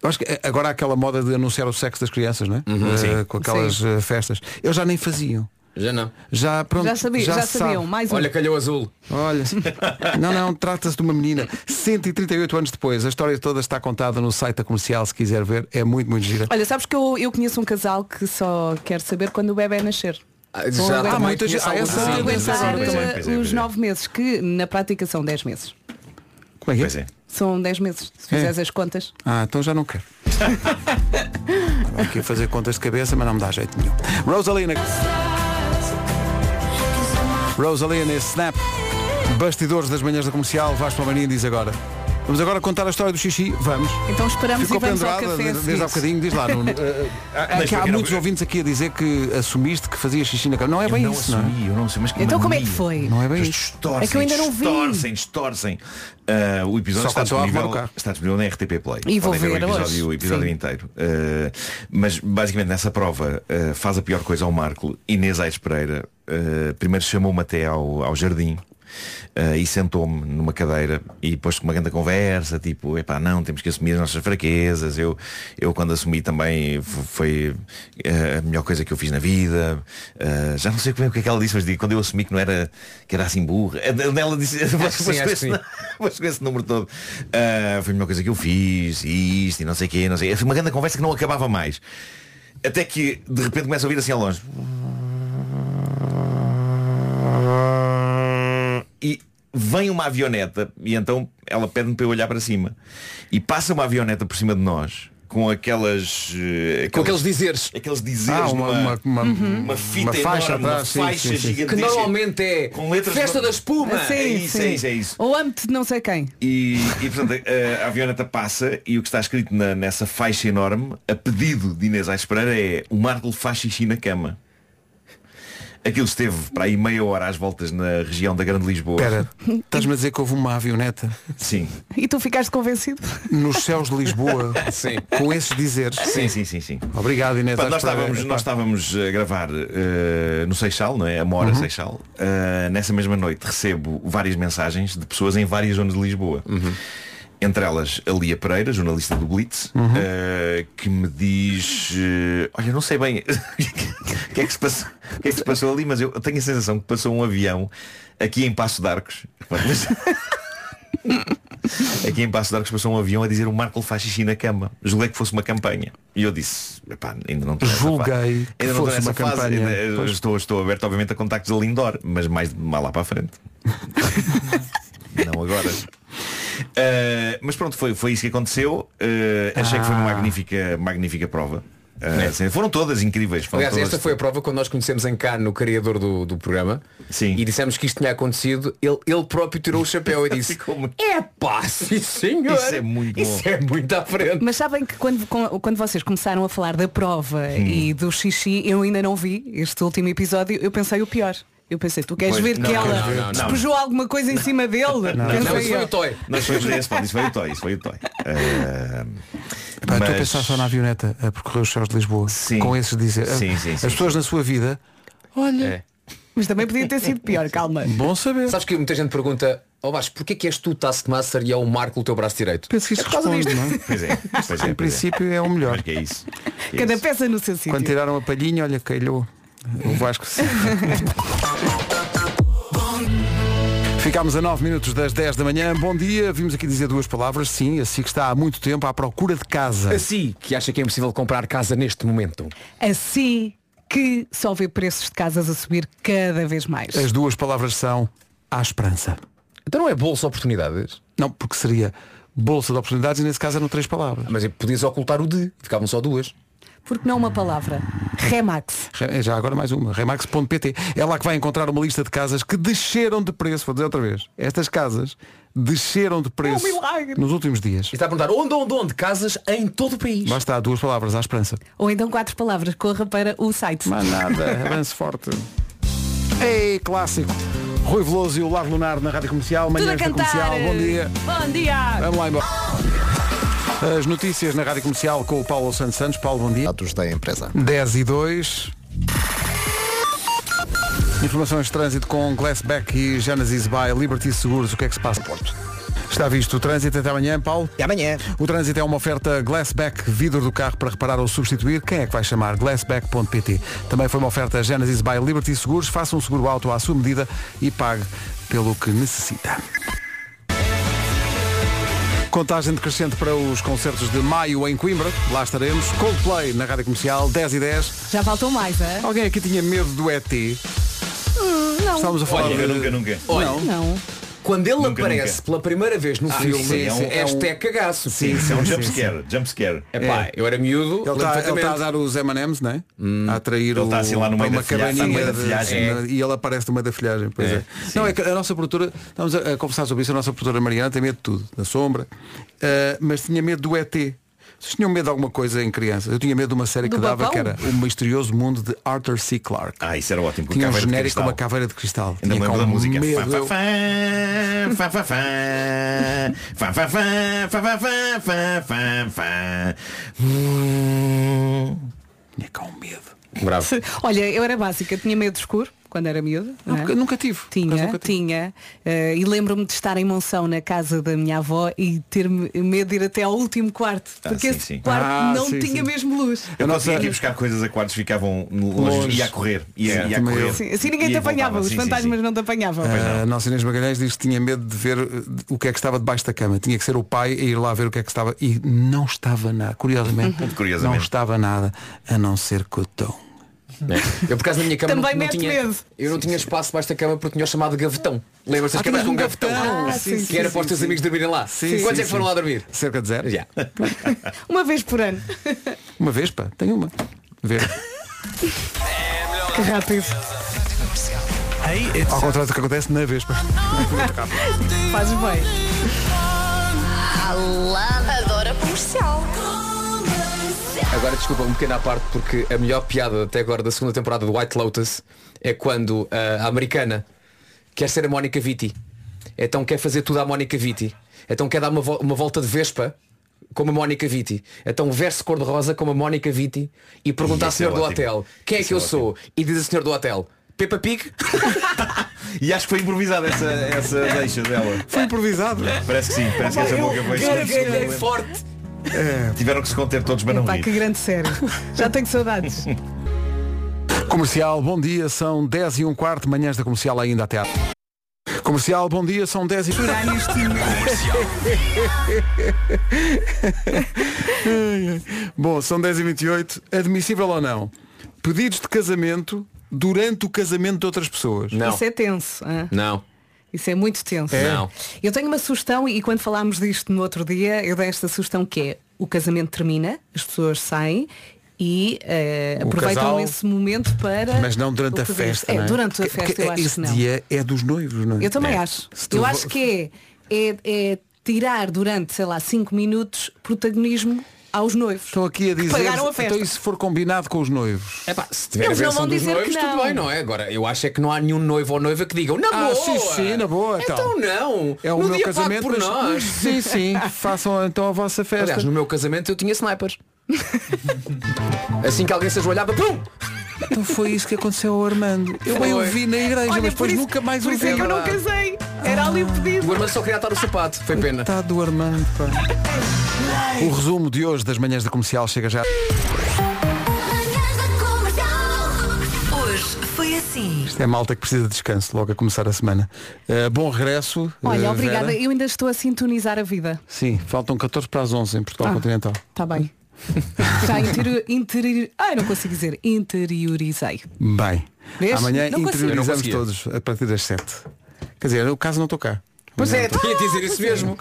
Eu acho que eh, agora há aquela moda de anunciar o sexo das crianças, não é? Uhum, sim. com aquelas Sim. eh, festas. Eles já nem faziam. Já não. Já, pronto, Já sabia- já se sabiam, sabe. mais um. Olha, calhou azul. Olha, <laughs> não, não, trata-se de uma menina. 138 anos depois, a história toda está contada no site da comercial, se quiser ver. É muito, muito gira. Olha, sabes que eu, eu conheço um casal que só quer saber quando o bebê nascer. Ah, já também muita gente- aguentar é, os é. nove meses, que na prática são 10 meses. Como é que é? É. São 10 meses, se É. fizeres as contas. Ah, então já não quero. Vou aqui fazer contas de cabeça, mas não me dá jeito nenhum. Rosalina. Rosalina e Snap. Bastidores das manhãs da comercial. Vasco Palmeirinho diz agora. Vamos agora contar a história do xixi. Vamos. Então esperamos Ficou e vamos ao pendurada café. a desde, desde há bocadinho. Diz lá. Nuno. <laughs> Mas que há não- muitos ouvintes aqui a dizer que assumiste que fazia xixi na cama. Não é Eu bem não isso, não é? assumi, eu não sei, mas que Então como é que mania. foi? Não é bem Eles isso. distorcem, É que eu ainda não vi. distorcem, distorcem. Ah, o episódio Só está disponível, o carro. está disponível na RTP Play. E vou ver ver o episódio, hoje. o episódio Sim. inteiro. Ah, mas basicamente nessa prova ah, faz a pior coisa ao Marco. Inês Aires Pereira primeiro chamou-me até ao, ao jardim. Ah, e sentou-me numa cadeira e depois com uma grande conversa, tipo, epá, não, temos que assumir as nossas fraquezas. Eu, eu quando assumi também foi ah, a melhor coisa que eu fiz na vida. Ah, já não sei como é- o que é que ela disse, mas digo, quando eu assumi que não era, que era assim burra. Ela disse, mas <laughs> <laughs> com esse número todo foi a melhor coisa que eu fiz e isto e não sei o quê, não sei. Foi uma grande conversa que não acabava mais. Até que de repente começa a ouvir assim ao longe. E vem uma avioneta e então ela pede-me para eu olhar para cima. E passa uma avioneta por cima de nós com aquelas. eh, Com aqueles dizeres. Aqueles dizeres Ah, uma- numa, uma- uma- uma fita uma faixa enorme, atrás, uma sim, faixa sim, sim. gigantesca. Que normalmente é Com letras Festa no- da Espuma. Sim, é isso, sim. é isso, é isso. Ou de não sei quem. E, e portanto a, a avioneta passa e o que está escrito na- nessa faixa enorme, a pedido de Inês Aires Pereira é o Marco faz xixi na cama. Aquilo esteve para aí meia hora às voltas na região da Grande Lisboa. Espera, estás-me a dizer que houve uma avioneta Sim. E tu ficaste convencido? nos céus de Lisboa <laughs> Sim. com esses dizeres? Sim, sim, sim, sim. Obrigado, Inês. Pá, nós, estávamos, nós estávamos a gravar eh, no Seixal, não é? A Mora Seixal. Eh, nessa mesma noite recebo várias mensagens de pessoas em várias zonas de Lisboa. Entre elas a Lia Pereira, jornalista do Blitz, eh, que me diz eh, Olha, não sei bem <laughs> o que, é que se passou, o que é que se passou ali, mas eu tenho a sensação que passou um avião aqui em Passo de Arcos. <laughs> Aqui em Passo de Arcos passou um avião a dizer o Marco faz xixi na cama. Julguei que fosse uma campanha. E eu disse, "Epá, ainda não estou Julguei Ainda não estou fosse uma fase. campanha. Ainda- Pois. Estou, estou aberto obviamente a contactos da Lindor, mas mais mal lá para a frente. <laughs> não agora. Uh, mas pronto, foi, foi isso que aconteceu. Uh, achei que foi uma Ah. magnífica, magnífica prova. Uh, sim, foram todas incríveis. Foram Aliás, todas- esta foi a prova quando nós conhecemos em cá no criador do, do programa Sim. e dissemos que isto tinha acontecido, ele, ele próprio tirou o chapéu e <laughs> disse muito- É pá, sim senhor Isso é muito Isso bom. é muito à frente Mas sabem que quando, quando vocês começaram a falar da prova Hum. e do xixi, eu ainda não vi este último episódio, eu pensei o pior. Eu pensei, tu queres Pois, ver não, que ela não, não, não. despejou alguma coisa em cima dele? Não, não, isso foi eu. o Toy. Não, isso foi esse, isso foi o Toy, isso foi o Toy. <laughs> Pá, Estou a mas- pensar só na avioneta a percorrer os céus de Lisboa. Com esses dizer. Sim, sim, As sim, pessoas na sua vida. Olha. É. Mas também podia ter sido pior, <laughs> calma. Bom saber. Sabes que muita gente pergunta, ó oh, Vasco, porquê que és tu Taskmaster e é o Marco o teu braço direito? Penso que isso é responde, disto. não é? <laughs> Pois é, pois é, Em pois é. princípio é o melhor. É isso. Que é Cada isso. peça no seu sítio. Quando tiraram a palhinha, olha, calhou. O Vasco. Ficámos a 9 minutos das 10 da manhã. Bom dia. Vimos aqui dizer duas palavras. Sim, assim que está há muito tempo à procura de casa. Assim que acha que é impossível comprar casa neste momento. Assim que só vê preços de casas a subir cada vez mais. As duas palavras são à esperança. Então não é bolsa oportunidades? Não, porque seria bolsa de oportunidades e nesse caso eram três palavras. Mas podias ocultar o de, ficavam só duas. Porque não uma palavra. Remax. Re- Já agora mais uma, remax.pt. É lá que vai encontrar uma lista de casas que desceram de preço. Vou dizer outra vez. Estas casas desceram de preço milagre. nos últimos dias. E está a perguntar onde, onde, onde? Casas em todo o país. Está, duas palavras à esperança. Ou então quatro palavras. Corra para o site. Mas nada, <laughs> avance forte. Ei, clássico. Rui Veloso e o Lar Lunar na Rádio Comercial. Tudo a Manhãs da cantar. Comercial. Bom dia. Bom dia. Vamos lá embora. As notícias na Rádio Comercial com o Paulo Santos Santos. Paulo, bom dia. Dados da empresa. 10 e 2. Informações de trânsito com Glassback e Genesis by Liberty Seguros. O que é que se passa? Está visto o trânsito até amanhã, Paulo? E amanhã. O trânsito é uma oferta Glassback, vidro do carro para reparar ou substituir. Quem é que vai chamar? Glassback.pt. Também foi uma oferta Genesis by Liberty Seguros. Faça um seguro auto à sua medida e pague pelo que necessita. Contagem decrescente para os concertos de maio em Coimbra. Lá estaremos. Coldplay na Rádio Comercial, 10 e 10. Já faltam mais, é? Alguém aqui tinha medo do ET? Hum, não. Estamos a falar Olha, de... nunca, nunca. Olha, Não. Não. Quando ele Nunca, aparece nunca. pela primeira vez no Ah, filme, sim, é um- é, é um- este é cagaço. Sim, isso é um jumpscare. Jumpscare. É pá, eu era miúdo, Ele está, está a dar os M&M's, não é? A atrair Ele o, está assim lá no para meio uma cabaninha no meio da de- folhagem. é, e ele aparece no meio da folhagem. Pois é. É, Não, é que a nossa produtora, estamos a, a conversar sobre isso, a nossa produtora Mariana tem medo de tudo, da sombra, Ah, mas tinha medo do ET. Vocês tinham medo de alguma coisa em criança? Eu tinha medo de uma série Do que dava babão? que era O Misterioso Mundo de Arthur C. Clarke. Ah, isso era ótimo. com Tinha um caveira de genérico com cristal. uma caveira de cristal. Ainda me Tinha lembro da música. medo. Fá, fá, fá, fá, fá, fá, fá, fá, fá, fá, fá, fá, fá, fá, fá. Hum. Tinha com medo. Bravo. Olha, eu era básica, tinha medo escuro quando era miúda. não é? Nunca, tive. Tinha, nunca tive. tinha. Eh, e lembro-me de estar em Monção na casa da minha avó e ter me- medo de ir até ao último quarto. Ah, porque sim, esse sim. quarto Ah, não sim, tinha sim. mesmo luz. Eu conseguia nossa- ir buscar coisas a quartos ficavam longe, Longe. ia a correr. Ia, Sim, ia a correr. Sim, assim ninguém te e apanhava, voltava. os fantasmas não te apanhavam. A nossa Inês Magalhães diz que tinha medo de ver uh, o que é que estava debaixo da cama. Tinha que ser o pai a ir lá ver o que é que estava. E não estava nada. Curiosamente, Curiosamente. não estava nada a não ser cotão. É. Eu por acaso na minha cama Também não, não tinha, medo. eu não tinha espaço debaixo da cama porque tinha o chamado gavetão. Lembras-te das Ah, camas com um gavetão? gavetão. Ah, sim, que sim, era sim, para os teus amigos dormirem lá. Sim, Quantos sim, é que foram sim. lá dormir? Cerca de zero. Já. <laughs> Uma vez por ano. <laughs> Uma vez, pá, tem uma. Ver. que rápido. Ao contrário do que acontece na vez. pá. Fazes bem. Adora comercial. Agora desculpa um pequeno à parte porque a melhor piada até agora da segunda temporada do White Lotus é quando ah, a americana quer ser a Mónica Vitti. Então quer fazer tudo à Mónica Vitti. Então quer dar uma, vo- uma volta de Vespa como a Mónica Vitti. Então veste cor-de-rosa como a Mónica Vitti e pergunta ao senhor é do hotel quem é que é eu sou? E diz o senhor do hotel Peppa Pig? <laughs> E acho que foi improvisada essa, essa <laughs> deixa dela. Foi improvisado. Parece que sim, parece que essa boca foi Gargalhei forte. Tiveram que se conter todos para não Pá, que rir. grande série. Já tenho saudades. <laughs> Comercial, bom dia, são 10 e um quarto, manhãs da comercial ainda até à... Comercial, bom dia, são 10 e <laughs> Bom, são 10 e 28 Admissível ou não? Pedidos de casamento durante o casamento de outras pessoas. Não. Isso é tenso. Não. Isso é muito tenso. É? Não. Eu tenho uma sugestão e quando falámos disto no outro dia, eu dei esta sugestão que é o casamento termina, as pessoas saem e O aproveitam casal- esse momento para. Mas não durante a festa. É, é? durante a festa eu acho esse que não. dia é dos noivos, não é? Eu também É. acho. Eu acho que é, é, é tirar durante, sei lá, cinco minutos protagonismo aos noivos. Estão aqui a dizer. Pagaram a festa. Então e se for combinado com os noivos? É pá, se tiver Eles a não versão vão dos dizer noivos, que tudo não. bem, não é? Agora, eu acho é que não há nenhum noivo ou noiva que digam, na Ah, boa! sim, sim, na boa, então. Então não! É o no meu dia casamento. por mas- nós! <laughs> Sim, sim. Façam então a vossa festa. Aliás, no meu casamento eu tinha snipers. assim que alguém se ajoelhava, pum! Então foi isso que aconteceu ao Armando. Eu bem o Foi. vi na igreja, Olha, mas por depois isso- nunca mais Por o isso vi. é que eu não casei. Era ali o pedido. O irmão só queria atar o sapato. Foi pena. Está do Armando, pá. O resumo de hoje das manhãs da comercial chega já. Hoje foi assim. Isto é malta que precisa de descanso logo a começar a semana. Uh, bom regresso. Olha, uh, obrigada. Vera. Eu ainda estou a sintonizar a vida. Sim, faltam 14 para as 11 em Portugal Ah. Continental. Está bem. Já interior, interior, ai, não consigo dizer. Interiorizei. Bem, Vês? amanhã Não interiorizamos todos a partir das 7. Quer dizer, eu caso não estou cá. Pois é, Amanhã tinha a dizer isso mesmo.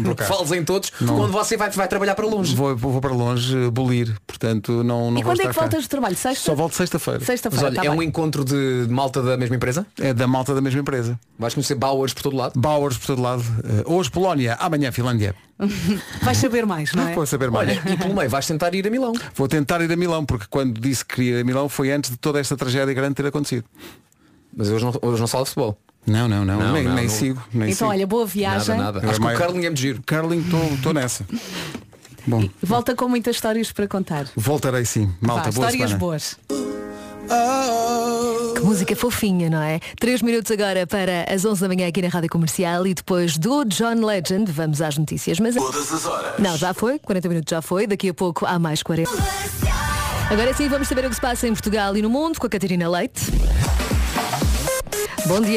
não. Fales em todos Não. quando você vai, vai trabalhar para longe. Vou, vou para longe bolir, portanto não, não E quando é que voltas de trabalho? Sexta? Só volto sexta-feira. Mas Sexta-feira. olha, tá é um encontro de malta da mesma empresa? É da malta da mesma empresa. Vais conhecer Bauers por todo lado? Bauers por todo lado. Uh, hoje Polónia, amanhã Finlândia. <laughs> Vais saber mais, não é? Vou saber mais. Olha, e pelo meio vais tentar ir a Milão. Vou tentar ir a Milão, porque quando disse que queria ir a Milão foi antes de toda esta tragédia grande ter acontecido. Mas hoje não, hoje não fala de futebol. Não, não, não, Não, nem, não, nem não. sigo. Nem Então, sigo. olha, boa viagem. Nada, nada. Acho que o Carlinho é muito giro. Curling, estou nessa. <laughs> Bom, Volta com muitas histórias para contar. voltarei sim. Malta, Vá, boa histórias semana. boas. Que música fofinha, não é? Três minutos agora para as 11 da manhã aqui na Rádio Comercial e depois do John Legend, vamos às notícias. Mas... Todas as horas. Não, já foi, 40 minutos já foi, daqui a pouco há mais 40. Agora sim vamos saber o que se passa em Portugal e no mundo com a Catarina Leite. Bom dia.